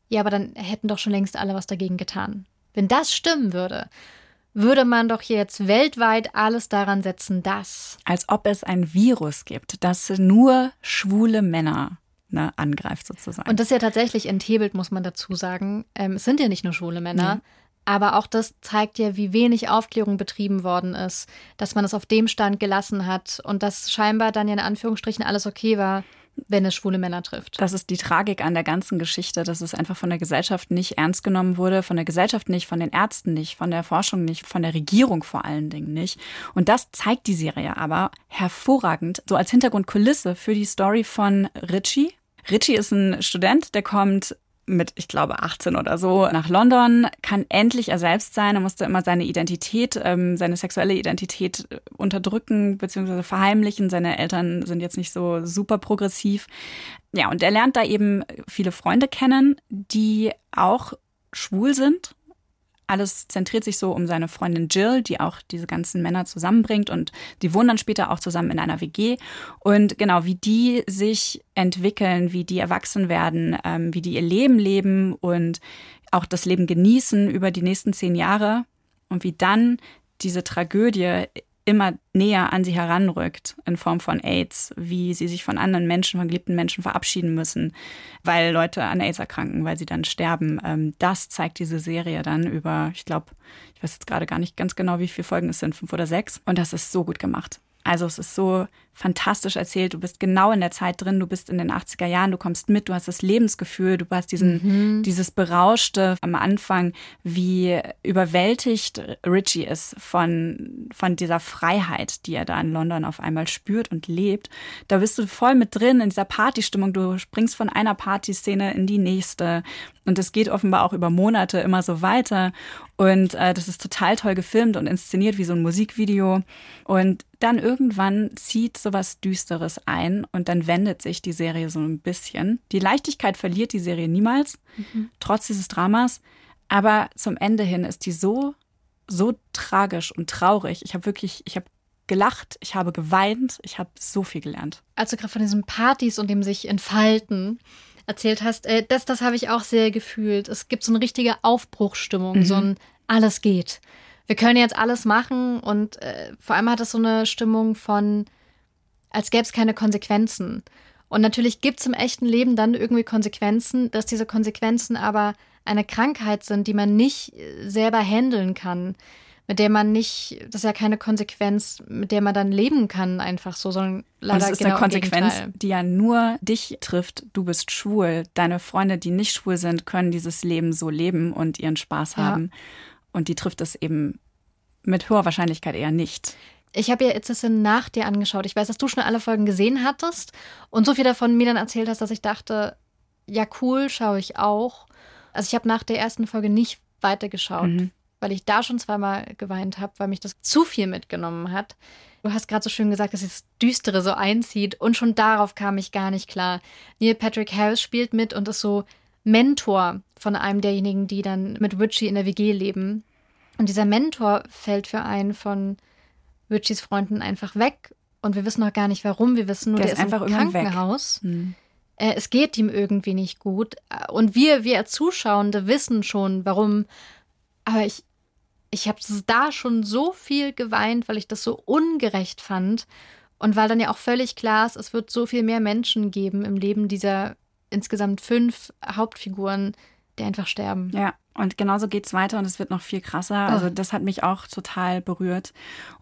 ja, aber dann hätten doch schon längst alle was dagegen getan. Wenn das stimmen würde, würde man doch jetzt weltweit alles daran setzen, dass. Als ob es ein Virus gibt, das nur schwule Männer ne, angreift sozusagen. Und das ist ja tatsächlich enthebelt, muss man dazu sagen. Ähm, es sind ja nicht nur schwule Männer. Nee. Aber auch das zeigt ja, wie wenig Aufklärung betrieben worden ist, dass man es auf dem Stand gelassen hat und dass scheinbar dann ja in Anführungsstrichen alles okay war, wenn es schwule Männer trifft. Das ist die Tragik an der ganzen Geschichte, dass es einfach von der Gesellschaft nicht ernst genommen wurde, von der Gesellschaft nicht, von den Ärzten nicht, von der Forschung nicht, von der Regierung vor allen Dingen nicht. Und das zeigt die Serie aber hervorragend, so als Hintergrundkulisse für die Story von Richie. Richie ist ein Student, der kommt mit, ich glaube, 18 oder so nach London, kann endlich er selbst sein. Er musste immer seine Identität, ähm, seine sexuelle Identität äh, unterdrücken bzw. verheimlichen. Seine Eltern sind jetzt nicht so super progressiv. Ja, und er lernt da eben viele Freunde kennen, die auch schwul sind alles zentriert sich so um seine Freundin Jill, die auch diese ganzen Männer zusammenbringt und die wohnen dann später auch zusammen in einer WG. Und genau, wie die sich entwickeln, wie die erwachsen werden, ähm, wie die ihr Leben leben und auch das Leben genießen über die nächsten zehn Jahre und wie dann diese Tragödie immer näher an sie heranrückt in Form von AIDS, wie sie sich von anderen Menschen, von geliebten Menschen verabschieden müssen, weil Leute an AIDS erkranken, weil sie dann sterben. Ähm, das zeigt diese Serie dann über, ich glaube, ich weiß jetzt gerade gar nicht ganz genau, wie viele Folgen es sind, fünf oder sechs. Und das ist so gut gemacht. Also es ist so fantastisch erzählt. Du bist genau in der Zeit drin, du bist in den 80er Jahren, du kommst mit, du hast das Lebensgefühl, du hast diesen, mhm. dieses Berauschte am Anfang, wie überwältigt Richie ist von, von dieser Freiheit, die er da in London auf einmal spürt und lebt. Da bist du voll mit drin in dieser Partystimmung. Du springst von einer Partyszene in die nächste. Und es geht offenbar auch über Monate immer so weiter. Und äh, das ist total toll gefilmt und inszeniert wie so ein Musikvideo. Und dann irgendwann zieht sowas Düsteres ein und dann wendet sich die Serie so ein bisschen. Die Leichtigkeit verliert die Serie niemals, mhm. trotz dieses Dramas. Aber zum Ende hin ist die so, so tragisch und traurig. Ich habe wirklich, ich habe gelacht, ich habe geweint, ich habe so viel gelernt. Als du gerade von diesen Partys und dem sich entfalten erzählt hast, äh, das, das habe ich auch sehr gefühlt. Es gibt so eine richtige Aufbruchstimmung, mhm. so ein alles geht wir können jetzt alles machen und äh, vor allem hat es so eine Stimmung von, als gäbe es keine Konsequenzen. Und natürlich gibt es im echten Leben dann irgendwie Konsequenzen, dass diese Konsequenzen aber eine Krankheit sind, die man nicht äh, selber handeln kann, mit der man nicht, das ist ja keine Konsequenz, mit der man dann leben kann, einfach so, sondern leider Und es ist genau eine Konsequenz, die ja nur dich trifft. Du bist schwul. Deine Freunde, die nicht schwul sind, können dieses Leben so leben und ihren Spaß haben. Ja. Und die trifft es eben mit hoher Wahrscheinlichkeit eher nicht. Ich habe ja jetzt das nach dir angeschaut. Ich weiß, dass du schon alle Folgen gesehen hattest und so viel davon mir dann erzählt hast, dass ich dachte, ja cool, schaue ich auch. Also ich habe nach der ersten Folge nicht weitergeschaut, mhm. weil ich da schon zweimal geweint habe, weil mich das zu viel mitgenommen hat. Du hast gerade so schön gesagt, dass das Düstere so einzieht und schon darauf kam ich gar nicht klar. Neil Patrick Harris spielt mit und ist so Mentor von einem derjenigen, die dann mit Richie in der WG leben. Und dieser Mentor fällt für einen von Richies Freunden einfach weg. Und wir wissen noch gar nicht warum. Wir wissen nur, der, der ist, einfach im Krankenhaus. Hm. Äh, es geht ihm irgendwie nicht gut. Und wir, wir Zuschauende wissen schon, warum. Aber ich, ich habe da schon so viel geweint, weil ich das so ungerecht fand. Und weil dann ja auch völlig klar ist, es wird so viel mehr Menschen geben im Leben dieser insgesamt fünf Hauptfiguren, die einfach sterben. Ja, und genauso geht's weiter und es wird noch viel krasser. Also das hat mich auch total berührt.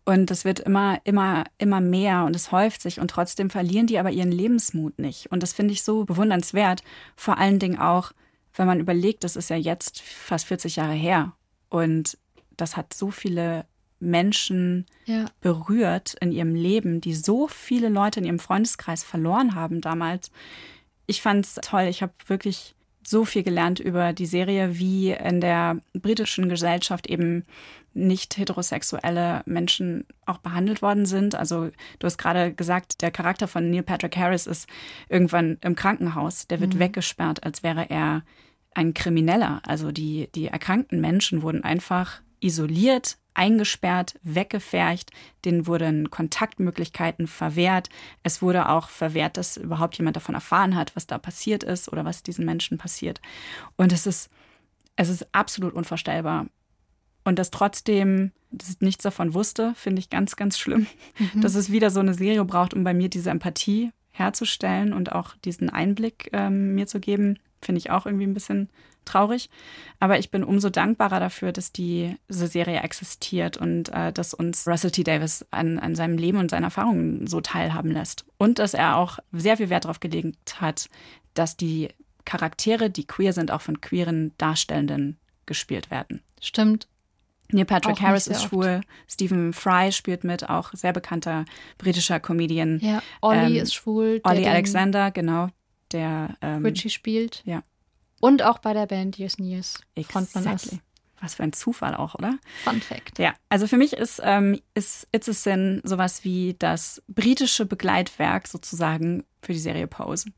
Und es wird immer, immer, immer mehr und es häuft sich und trotzdem verlieren die aber ihren Lebensmut nicht. Und das finde ich so bewundernswert. Vor allen Dingen auch, wenn man überlegt, das ist ja jetzt fast 40 Jahre her. Und das hat so viele Menschen ja. berührt in ihrem Leben, die so viele Leute in ihrem Freundeskreis verloren haben damals. Ich fand's toll. Ich habe wirklich so viel gelernt über die Serie, wie in der britischen Gesellschaft eben nicht heterosexuelle Menschen auch behandelt worden sind. Also du hast gerade gesagt, der Charakter von Neil Patrick Harris ist irgendwann im Krankenhaus. Der wird mhm. weggesperrt, als wäre er ein Krimineller. Also die, die erkrankten Menschen wurden einfach isoliert, eingesperrt, weggefercht, denen wurden Kontaktmöglichkeiten verwehrt. Es wurde auch verwehrt, dass überhaupt jemand davon erfahren hat, was da passiert ist oder was diesen Menschen passiert. Und es ist, es ist absolut unvorstellbar. Und dass trotzdem dass nichts davon wusste, finde ich ganz, ganz schlimm. Mhm. Dass es wieder so eine Serie braucht, um bei mir diese Empathie herzustellen und auch diesen Einblick ähm, mir zu geben, finde ich auch irgendwie ein bisschen traurig. Aber ich bin umso dankbarer dafür, dass die, diese Serie existiert und äh, dass uns Russell T. Davis an, an seinem Leben und seinen Erfahrungen so teilhaben lässt. Und dass er auch sehr viel Wert darauf gelegt hat, dass die Charaktere, die queer sind, auch von queeren Darstellenden gespielt werden. Stimmt. Neil Patrick Harris ist schwul, Stephen Fry spielt mit, auch sehr bekannter britischer Comedian. Ja, Ollie ähm, ist schwul. Ollie Alexander, genau, der ähm, Richie spielt. Ja. Und auch bei der Band and Years Frontmann exactly. Was für ein Zufall auch, oder? Fun Fact. Ja, also für mich ist, ähm, ist It's a Sin sowas wie das britische Begleitwerk sozusagen für die Serie Pose.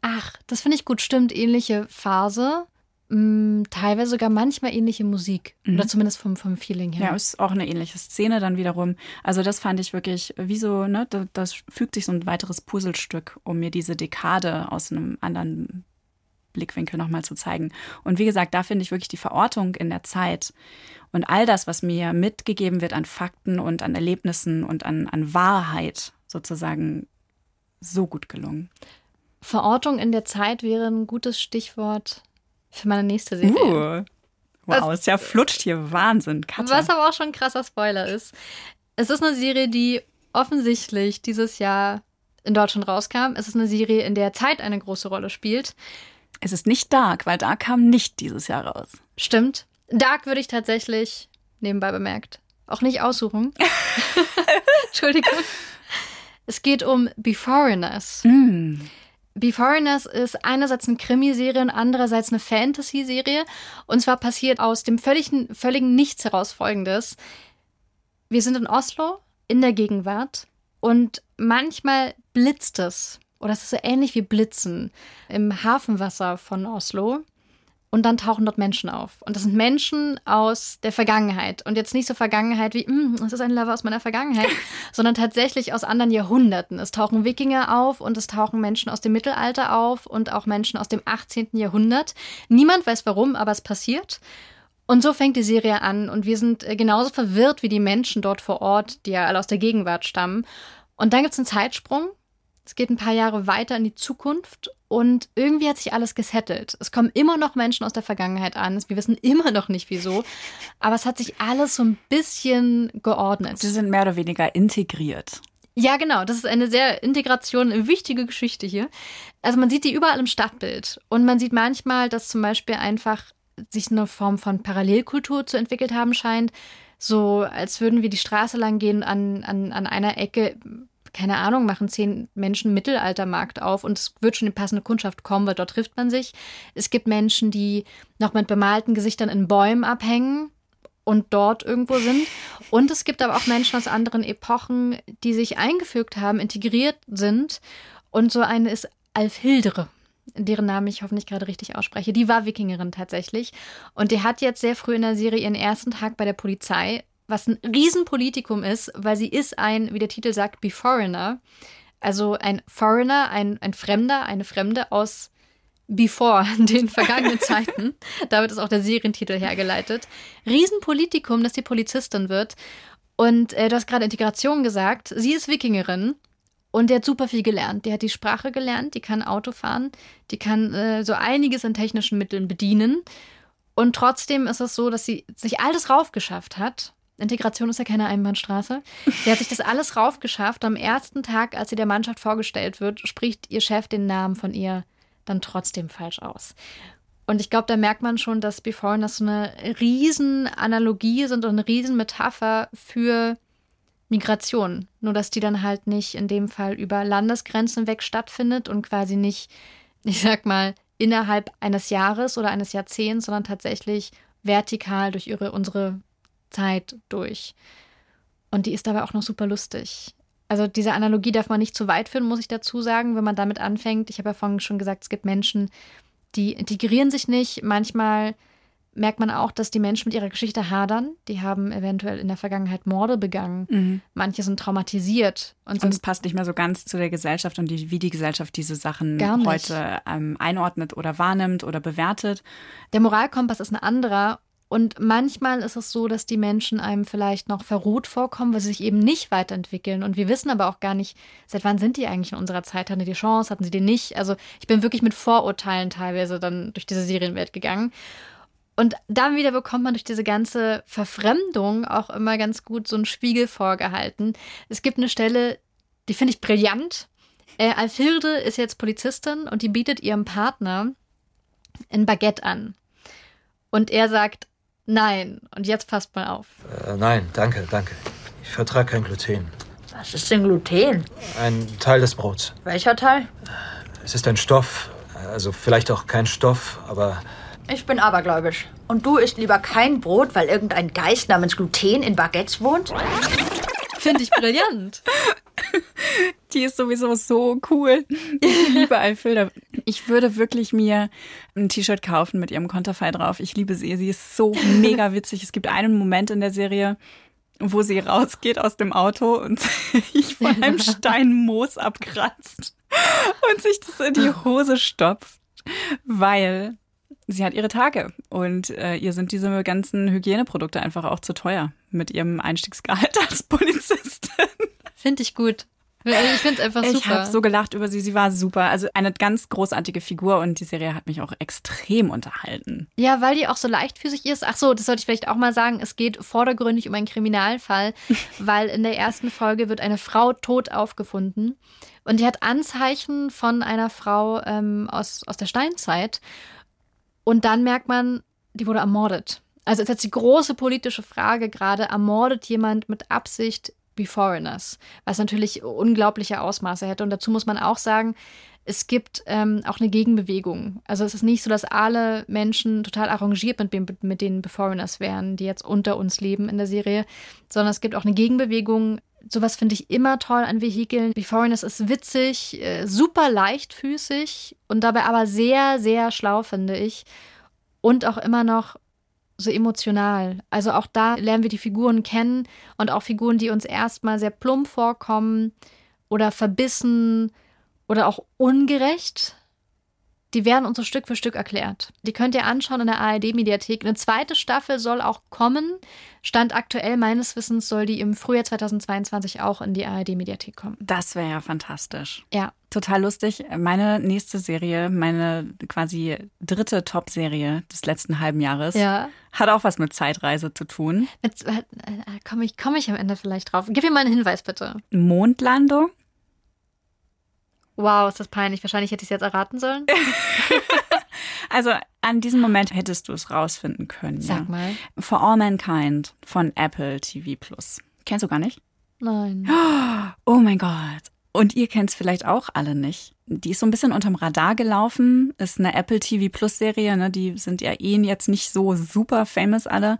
Ach, das finde ich gut, stimmt. Ähnliche Phase. Mh, teilweise sogar manchmal ähnliche Musik. Mhm. Oder zumindest vom, vom Feeling her. Ja, ist auch eine ähnliche Szene dann wiederum. Also das fand ich wirklich wie so, ne, das, das fügt sich so ein weiteres Puzzlestück, um mir diese Dekade aus einem anderen Blickwinkel nochmal zu zeigen. Und wie gesagt, da finde ich wirklich die Verortung in der Zeit und all das, was mir mitgegeben wird an Fakten und an Erlebnissen und an, an Wahrheit sozusagen so gut gelungen. Verortung in der Zeit wäre ein gutes Stichwort für meine nächste Serie. Uh. Wow, was, ist ja flutscht hier Wahnsinn. Katja. Was aber auch schon ein krasser Spoiler ist. Es ist eine Serie, die offensichtlich dieses Jahr in Deutschland rauskam. Es ist eine Serie, in der Zeit eine große Rolle spielt. Es ist nicht Dark, weil Dark kam nicht dieses Jahr raus. Stimmt. Dark würde ich tatsächlich, nebenbei bemerkt, auch nicht aussuchen. Entschuldigung. Es geht um Beforeigners. Mm. Beforeigners ist einerseits eine Krimiserie und andererseits eine Fantasy-Serie. Und zwar passiert aus dem völligen, völligen Nichts heraus Folgendes. Wir sind in Oslo, in der Gegenwart. Und manchmal blitzt es oder es ist so ähnlich wie Blitzen im Hafenwasser von Oslo. Und dann tauchen dort Menschen auf. Und das sind Menschen aus der Vergangenheit. Und jetzt nicht so Vergangenheit wie, hm, es ist ein Lover aus meiner Vergangenheit, sondern tatsächlich aus anderen Jahrhunderten. Es tauchen Wikinger auf und es tauchen Menschen aus dem Mittelalter auf und auch Menschen aus dem 18. Jahrhundert. Niemand weiß warum, aber es passiert. Und so fängt die Serie an. Und wir sind äh, genauso verwirrt wie die Menschen dort vor Ort, die ja alle aus der Gegenwart stammen. Und dann gibt es einen Zeitsprung es geht ein paar Jahre weiter in die Zukunft und irgendwie hat sich alles gesettelt. Es kommen immer noch Menschen aus der Vergangenheit an. Wir wissen immer noch nicht wieso. Aber es hat sich alles so ein bisschen geordnet. Sie sind mehr oder weniger integriert. Ja, genau. Das ist eine sehr Integration, eine wichtige Geschichte hier. Also man sieht die überall im Stadtbild. Und man sieht manchmal, dass zum Beispiel einfach sich eine Form von Parallelkultur zu entwickelt haben scheint. So als würden wir die Straße lang gehen an, an, an einer Ecke keine Ahnung, machen zehn Menschen Mittelaltermarkt auf und es wird schon die passende Kundschaft kommen, weil dort trifft man sich. Es gibt Menschen, die noch mit bemalten Gesichtern in Bäumen abhängen und dort irgendwo sind. Und es gibt aber auch Menschen aus anderen Epochen, die sich eingefügt haben, integriert sind. Und so eine ist Alfhildre deren Namen ich hoffentlich gerade richtig ausspreche, die war Wikingerin tatsächlich. Und die hat jetzt sehr früh in der Serie ihren ersten Tag bei der Polizei was ein Riesenpolitikum ist, weil sie ist ein, wie der Titel sagt, Beforeigner. Also ein Foreigner, ein, ein Fremder, eine Fremde aus Before, den vergangenen Zeiten. Damit ist auch der Serientitel hergeleitet. Riesenpolitikum, dass die Polizistin wird. Und äh, du hast gerade Integration gesagt. Sie ist Wikingerin und die hat super viel gelernt. Die hat die Sprache gelernt, die kann Auto fahren, die kann äh, so einiges an technischen Mitteln bedienen. Und trotzdem ist es so, dass sie sich alles raufgeschafft hat Integration ist ja keine Einbahnstraße. Sie hat sich das alles raufgeschafft. Am ersten Tag, als sie der Mannschaft vorgestellt wird, spricht ihr Chef den Namen von ihr dann trotzdem falsch aus. Und ich glaube, da merkt man schon, dass Before das so eine Riesenanalogie sind und eine Riesenmetapher für Migration. Nur, dass die dann halt nicht in dem Fall über Landesgrenzen weg stattfindet und quasi nicht, ich sag mal, innerhalb eines Jahres oder eines Jahrzehnts, sondern tatsächlich vertikal durch ihre, unsere Zeit durch. Und die ist dabei auch noch super lustig. Also diese Analogie darf man nicht zu weit führen, muss ich dazu sagen, wenn man damit anfängt. Ich habe ja vorhin schon gesagt, es gibt Menschen, die integrieren sich nicht. Manchmal merkt man auch, dass die Menschen mit ihrer Geschichte hadern. Die haben eventuell in der Vergangenheit Morde begangen. Mhm. Manche sind traumatisiert. Und, und es passt nicht mehr so ganz zu der Gesellschaft und die, wie die Gesellschaft diese Sachen heute ähm, einordnet oder wahrnimmt oder bewertet. Der Moralkompass ist ein anderer. Und manchmal ist es so, dass die Menschen einem vielleicht noch verroht vorkommen, weil sie sich eben nicht weiterentwickeln. Und wir wissen aber auch gar nicht, seit wann sind die eigentlich in unserer Zeit? Hatten die die Chance? Hatten sie die nicht? Also ich bin wirklich mit Vorurteilen teilweise dann durch diese Serienwelt gegangen. Und dann wieder bekommt man durch diese ganze Verfremdung auch immer ganz gut so einen Spiegel vorgehalten. Es gibt eine Stelle, die finde ich brillant. Äh, Alfilde ist jetzt Polizistin und die bietet ihrem Partner ein Baguette an. Und er sagt, nein. Und jetzt passt mal auf. Äh, nein, danke, danke. Ich vertrage kein Gluten. Was ist denn Gluten? Ein Teil des Brots. Welcher Teil? Es ist ein Stoff. Also vielleicht auch kein Stoff, aber ich bin abergläubisch. Und du isst lieber kein Brot, weil irgendein Geist namens Gluten in Baguettes wohnt? Finde ich brillant. Die ist sowieso so cool. Ich liebe Alfilda. Ich würde wirklich mir ein T-Shirt kaufen mit ihrem Konterfei drauf. Ich liebe sie. Sie ist so mega witzig. Es gibt einen Moment in der Serie, wo sie rausgeht aus dem Auto und sich von einem Stein Moos abkratzt und sich das in die Hose stopft, weil sie hat ihre Tage und äh, ihr sind diese ganzen Hygieneprodukte einfach auch zu teuer mit ihrem Einstiegsgehalt als Polizistin. Finde ich gut. Ich finde es einfach super. Ich habe so gelacht über sie. Sie war super. Also eine ganz großartige Figur und die Serie hat mich auch extrem unterhalten. Ja, weil die auch so leichtfüßig ist. Ach so, das sollte ich vielleicht auch mal sagen. Es geht vordergründig um einen Kriminalfall, weil in der ersten Folge wird eine Frau tot aufgefunden und die hat Anzeichen von einer Frau ähm, aus, aus der Steinzeit. Und dann merkt man, die wurde ermordet. Also ist jetzt die große politische Frage gerade, ermordet jemand mit Absicht wie Foreigners? Was natürlich unglaubliche Ausmaße hätte. Und dazu muss man auch sagen, es gibt ähm, auch eine Gegenbewegung. Also es ist nicht so, dass alle Menschen total arrangiert mit, mit den Foreigners wären, die jetzt unter uns leben in der Serie, sondern es gibt auch eine Gegenbewegung. Sowas finde ich immer toll an Vehikeln. Wie Foreigners ist witzig, äh, super leichtfüßig und dabei aber sehr, sehr schlau, finde ich. Und auch immer noch so emotional. Also auch da lernen wir die Figuren kennen und auch Figuren, die uns erstmal sehr plump vorkommen oder verbissen oder auch ungerecht. Die werden uns so Stück für Stück erklärt. Die könnt ihr anschauen in der ARD-Mediathek. Eine zweite Staffel soll auch kommen. Stand aktuell meines Wissens soll die im Frühjahr 2022 auch in die ARD-Mediathek kommen. Das wäre ja fantastisch. Ja. Total lustig. Meine nächste Serie, meine quasi dritte Top-Serie des letzten halben Jahres, ja. hat auch was mit Zeitreise zu tun. Äh, Komme ich, komm ich am Ende vielleicht drauf? Gib mir mal einen Hinweis, bitte. Mondlandung. Wow, ist das peinlich. Wahrscheinlich hätte ich es jetzt erraten sollen. also an diesem Moment hättest du es rausfinden können. Sag ja. mal. For All Mankind von Apple TV Plus. Kennst du gar nicht? Nein. Oh mein Gott. Und ihr kennt es vielleicht auch alle nicht. Die ist so ein bisschen unterm Radar gelaufen. Ist eine Apple TV Plus Serie. Ne? Die sind ja eh jetzt nicht so super famous alle.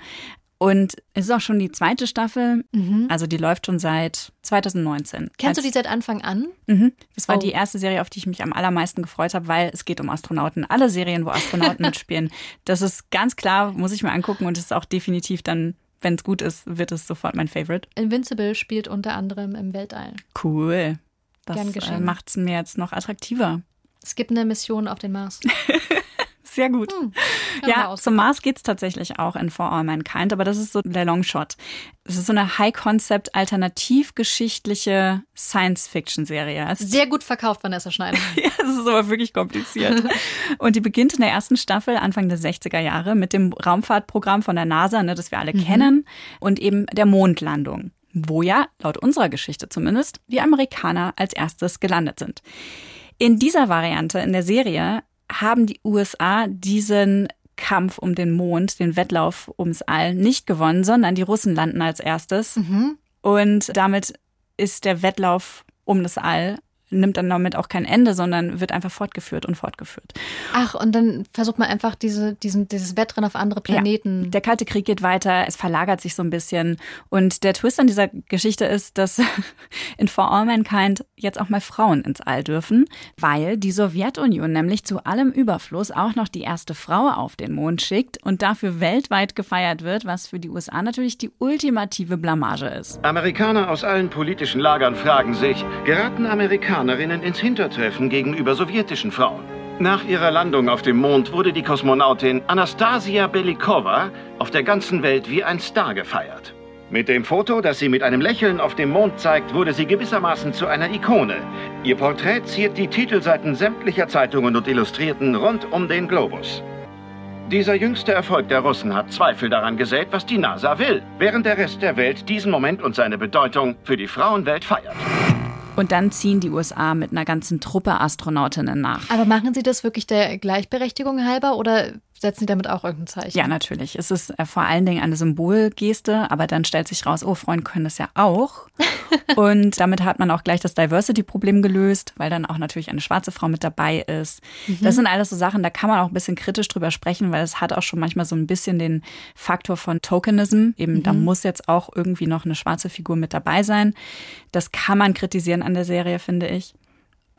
Und es ist auch schon die zweite Staffel. Mhm. Also die läuft schon seit 2019. Kennst du die seit Anfang an? Mhm. Das war oh. die erste Serie, auf die ich mich am allermeisten gefreut habe, weil es geht um Astronauten. Alle Serien, wo Astronauten mitspielen. Das ist ganz klar, muss ich mir angucken und es ist auch definitiv dann wenn es gut ist, wird es sofort mein Favorite. Invincible spielt unter anderem im Weltall. Cool. Das äh, macht es mir jetzt noch attraktiver. Es gibt eine Mission auf den Mars. Sehr gut. Hm, ja, zum Mars geht es tatsächlich auch in For All Mankind, aber das ist so der Longshot. Es ist so eine High-Concept, alternativgeschichtliche Science-Fiction-Serie. Sehr gut verkauft, Vanessa Schneider. ja, es ist aber wirklich kompliziert. Und die beginnt in der ersten Staffel, Anfang der 60er Jahre, mit dem Raumfahrtprogramm von der NASA, ne, das wir alle mhm. kennen, und eben der Mondlandung wo ja, laut unserer Geschichte zumindest, die Amerikaner als erstes gelandet sind. In dieser Variante, in der Serie, haben die USA diesen Kampf um den Mond, den Wettlauf ums All, nicht gewonnen, sondern die Russen landen als erstes. Mhm. Und damit ist der Wettlauf um das All nimmt dann damit auch kein Ende, sondern wird einfach fortgeführt und fortgeführt. Ach, und dann versucht man einfach diese, diesen, dieses Wettrennen auf andere Planeten. Ja, der Kalte Krieg geht weiter, es verlagert sich so ein bisschen. Und der Twist an dieser Geschichte ist, dass in For All Mankind jetzt auch mal Frauen ins All dürfen, weil die Sowjetunion nämlich zu allem Überfluss auch noch die erste Frau auf den Mond schickt und dafür weltweit gefeiert wird, was für die USA natürlich die ultimative Blamage ist. Amerikaner aus allen politischen Lagern fragen sich, geraten Amerikanerinnen ins Hintertreffen gegenüber sowjetischen Frauen? Nach ihrer Landung auf dem Mond wurde die Kosmonautin Anastasia Belikova auf der ganzen Welt wie ein Star gefeiert. Mit dem Foto, das sie mit einem Lächeln auf dem Mond zeigt, wurde sie gewissermaßen zu einer Ikone. Ihr Porträt ziert die Titelseiten sämtlicher Zeitungen und Illustrierten rund um den Globus. Dieser jüngste Erfolg der Russen hat Zweifel daran gesät, was die NASA will, während der Rest der Welt diesen Moment und seine Bedeutung für die Frauenwelt feiert. Und dann ziehen die USA mit einer ganzen Truppe Astronautinnen nach. Aber machen Sie das wirklich der Gleichberechtigung halber oder setzen Sie damit auch irgendein Zeichen? Ja, natürlich. Es ist äh, vor allen Dingen eine Symbolgeste, aber dann stellt sich raus, oh, Freunde können das ja auch. und damit hat man auch gleich das Diversity-Problem gelöst, weil dann auch natürlich eine schwarze Frau mit dabei ist. Mhm. Das sind alles so Sachen, da kann man auch ein bisschen kritisch drüber sprechen, weil es hat auch schon manchmal so ein bisschen den Faktor von Tokenism. Eben, mhm. da muss jetzt auch irgendwie noch eine schwarze Figur mit dabei sein. Das kann man kritisieren an der Serie, finde ich.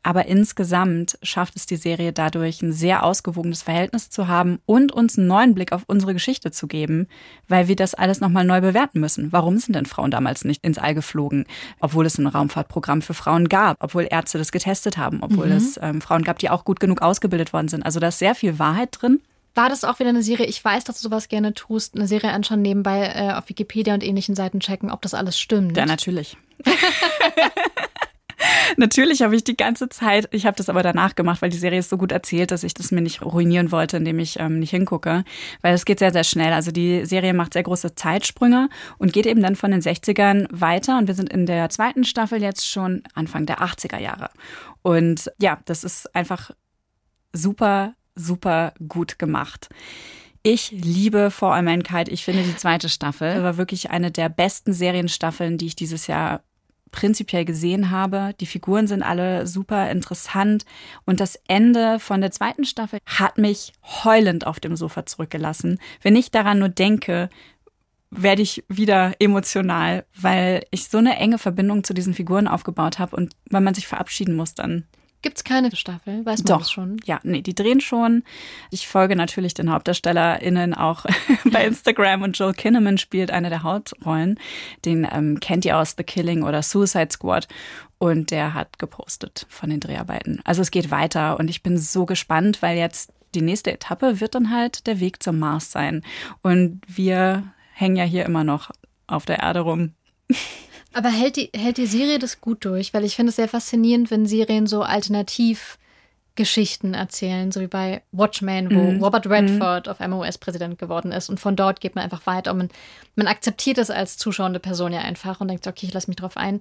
Aber insgesamt schafft es die Serie dadurch, ein sehr ausgewogenes Verhältnis zu haben und uns einen neuen Blick auf unsere Geschichte zu geben, weil wir das alles nochmal neu bewerten müssen. Warum sind denn Frauen damals nicht ins All geflogen, obwohl es ein Raumfahrtprogramm für Frauen gab, obwohl Ärzte das getestet haben, obwohl mhm. es ähm, Frauen gab, die auch gut genug ausgebildet worden sind. Also da ist sehr viel Wahrheit drin. War das auch wieder eine Serie? Ich weiß, dass du sowas gerne tust. Eine Serie anschauen, nebenbei äh, auf Wikipedia und ähnlichen Seiten checken, ob das alles stimmt. Ja, natürlich. Natürlich habe ich die ganze Zeit, ich habe das aber danach gemacht, weil die Serie ist so gut erzählt, dass ich das mir nicht ruinieren wollte, indem ich ähm, nicht hingucke. Weil es geht sehr, sehr schnell. Also die Serie macht sehr große Zeitsprünge und geht eben dann von den 60ern weiter. Und wir sind in der zweiten Staffel jetzt schon Anfang der 80er Jahre. Und ja, das ist einfach super, super gut gemacht. Ich liebe For All Mankind. Ich finde die zweite Staffel war wirklich eine der besten Serienstaffeln, die ich dieses Jahr prinzipiell gesehen habe. Die Figuren sind alle super interessant und das Ende von der zweiten Staffel hat mich heulend auf dem Sofa zurückgelassen. Wenn ich daran nur denke, werde ich wieder emotional, weil ich so eine enge Verbindung zu diesen Figuren aufgebaut habe und wenn man sich verabschieden muss, dann Gibt es keine Staffel? Weiß man Doch. das schon? Ja, nee, die drehen schon. Ich folge natürlich den HauptdarstellerInnen auch bei Instagram und Joel Kinnaman spielt eine der Hauptrollen. Den ähm, kennt ihr aus The Killing oder Suicide Squad. Und der hat gepostet von den Dreharbeiten. Also es geht weiter und ich bin so gespannt, weil jetzt die nächste Etappe wird dann halt der Weg zum Mars sein. Und wir hängen ja hier immer noch auf der Erde rum. Aber hält die, hält die Serie das gut durch? Weil ich finde es sehr faszinierend, wenn Serien so alternativ Geschichten erzählen, so wie bei Watchmen, wo mm. Robert Redford mm. auf einmal US-Präsident geworden ist. Und von dort geht man einfach weiter und man, man akzeptiert es als zuschauende Person ja einfach und denkt, okay, ich lasse mich drauf ein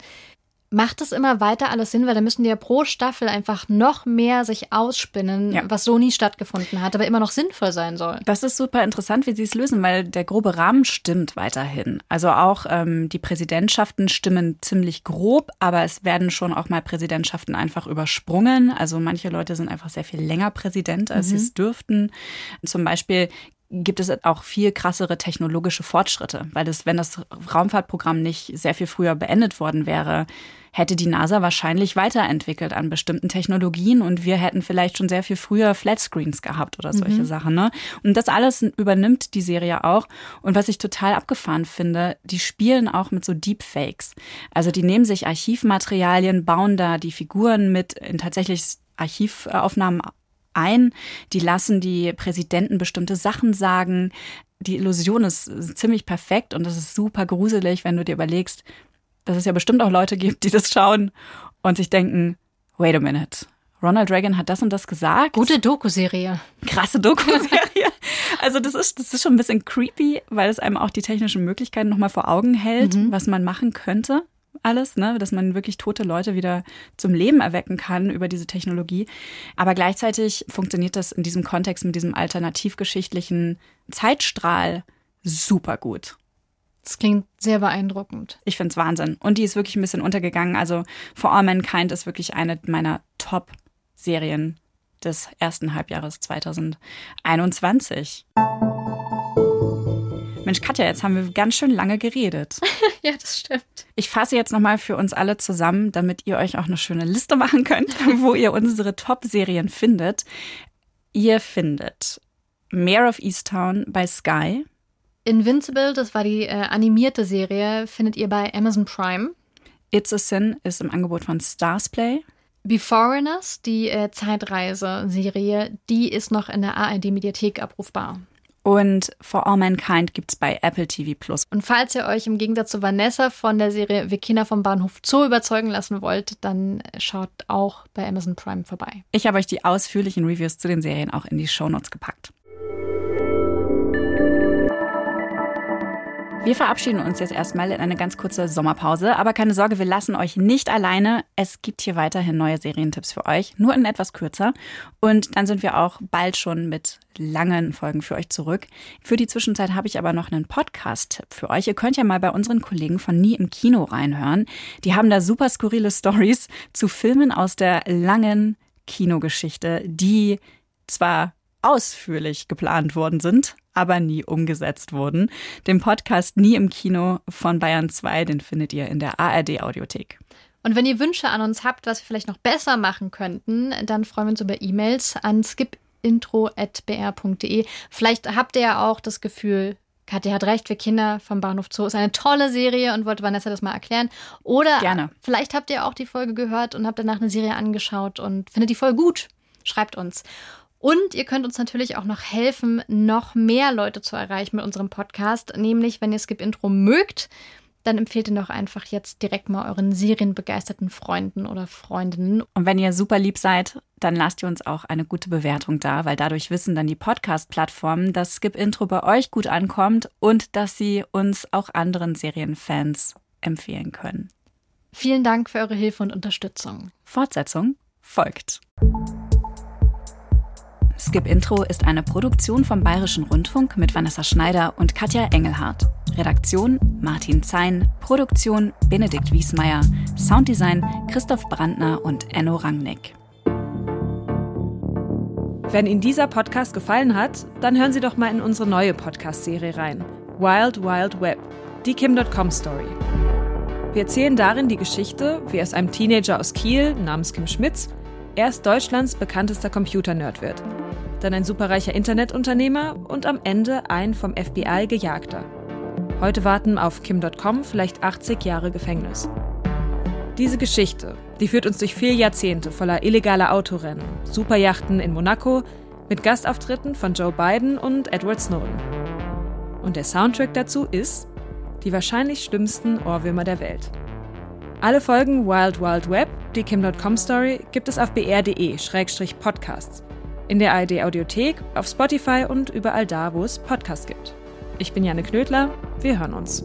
macht es immer weiter alles Sinn, weil da müssen die ja pro Staffel einfach noch mehr sich ausspinnen, ja. was so nie stattgefunden hat, aber immer noch sinnvoll sein soll. Das ist super interessant, wie sie es lösen, weil der grobe Rahmen stimmt weiterhin. Also auch ähm, die Präsidentschaften stimmen ziemlich grob, aber es werden schon auch mal Präsidentschaften einfach übersprungen. Also manche Leute sind einfach sehr viel länger Präsident, als mhm. sie es dürften. Zum Beispiel gibt es auch viel krassere technologische Fortschritte, weil das, wenn das Raumfahrtprogramm nicht sehr viel früher beendet worden wäre, hätte die NASA wahrscheinlich weiterentwickelt an bestimmten Technologien und wir hätten vielleicht schon sehr viel früher Flatscreens gehabt oder solche mhm. Sachen. Ne? Und das alles übernimmt die Serie auch. Und was ich total abgefahren finde, die spielen auch mit so Deepfakes. Also die nehmen sich Archivmaterialien, bauen da die Figuren mit in tatsächlich Archivaufnahmen ein. Die lassen die Präsidenten bestimmte Sachen sagen. Die Illusion ist ziemlich perfekt und das ist super gruselig, wenn du dir überlegst, dass es ja bestimmt auch Leute gibt, die das schauen und sich denken, wait a minute. Ronald Reagan hat das und das gesagt. Gute Doku-Serie. Krasse Doku-Serie. also das ist, das ist schon ein bisschen creepy, weil es einem auch die technischen Möglichkeiten nochmal vor Augen hält, mhm. was man machen könnte. Alles, ne, dass man wirklich tote Leute wieder zum Leben erwecken kann über diese Technologie. Aber gleichzeitig funktioniert das in diesem Kontext mit diesem alternativgeschichtlichen Zeitstrahl super gut. Das klingt sehr beeindruckend. Ich finde es Wahnsinn. Und die ist wirklich ein bisschen untergegangen. Also For All Mankind ist wirklich eine meiner Top-Serien des ersten Halbjahres 2021. Mensch, Katja, jetzt haben wir ganz schön lange geredet. ja, das stimmt. Ich fasse jetzt nochmal für uns alle zusammen, damit ihr euch auch eine schöne Liste machen könnt, wo ihr unsere Top-Serien findet. Ihr findet Mayor of Easttown bei Sky. Invincible, das war die äh, animierte Serie, findet ihr bei Amazon Prime. It's a Sin ist im Angebot von Starsplay. Beforeigners, die äh, Zeitreise-Serie, die ist noch in der ARD-Mediathek abrufbar. Und For All Mankind gibt es bei Apple TV Plus. Und falls ihr euch im Gegensatz zu Vanessa von der Serie Wir Kinder vom Bahnhof Zoo überzeugen lassen wollt, dann schaut auch bei Amazon Prime vorbei. Ich habe euch die ausführlichen Reviews zu den Serien auch in die Shownotes gepackt. Wir verabschieden uns jetzt erstmal in eine ganz kurze Sommerpause, aber keine Sorge, wir lassen euch nicht alleine. Es gibt hier weiterhin neue Serientipps für euch, nur in etwas kürzer. Und dann sind wir auch bald schon mit langen Folgen für euch zurück. Für die Zwischenzeit habe ich aber noch einen Podcast-Tipp für euch. Ihr könnt ja mal bei unseren Kollegen von Nie im Kino reinhören. Die haben da super skurrile Stories zu Filmen aus der langen Kinogeschichte, die zwar ausführlich geplant worden sind, aber nie umgesetzt wurden. Den Podcast Nie im Kino von Bayern 2, den findet ihr in der ARD Audiothek. Und wenn ihr Wünsche an uns habt, was wir vielleicht noch besser machen könnten, dann freuen wir uns über E-Mails an skipintro.br.de. Vielleicht habt ihr ja auch das Gefühl, Katja hat recht, wir Kinder vom Bahnhof Zoo ist eine tolle Serie und wollte Vanessa das mal erklären. Oder Gerne. vielleicht habt ihr auch die Folge gehört und habt danach eine Serie angeschaut und findet die voll gut. Schreibt uns. Und ihr könnt uns natürlich auch noch helfen, noch mehr Leute zu erreichen mit unserem Podcast. Nämlich, wenn ihr Skip Intro mögt, dann empfehlt ihn doch einfach jetzt direkt mal euren serienbegeisterten Freunden oder Freundinnen. Und wenn ihr super lieb seid, dann lasst ihr uns auch eine gute Bewertung da, weil dadurch wissen dann die Podcast-Plattformen, dass Skip Intro bei euch gut ankommt und dass sie uns auch anderen Serienfans empfehlen können. Vielen Dank für eure Hilfe und Unterstützung. Fortsetzung folgt. Skip Intro ist eine Produktion vom Bayerischen Rundfunk mit Vanessa Schneider und Katja Engelhardt. Redaktion Martin Zein, Produktion Benedikt Wiesmeier, Sounddesign Christoph Brandner und Enno Rangnick. Wenn Ihnen dieser Podcast gefallen hat, dann hören Sie doch mal in unsere neue Podcast-Serie rein. Wild Wild Web, die Kim.com Story. Wir erzählen darin die Geschichte, wie aus einem Teenager aus Kiel namens Kim Schmitz erst Deutschlands bekanntester Computer-Nerd wird dann ein superreicher Internetunternehmer und am Ende ein vom FBI gejagter. Heute warten auf Kim.com vielleicht 80 Jahre Gefängnis. Diese Geschichte, die führt uns durch vier Jahrzehnte voller illegaler Autorennen, Superjachten in Monaco, mit Gastauftritten von Joe Biden und Edward Snowden. Und der Soundtrack dazu ist die wahrscheinlich schlimmsten Ohrwürmer der Welt. Alle Folgen Wild Wild Web, die Kim.com Story, gibt es auf br.de-podcasts in der ARD Audiothek, auf Spotify und überall da, wo es Podcasts gibt. Ich bin Janne Knödler, wir hören uns.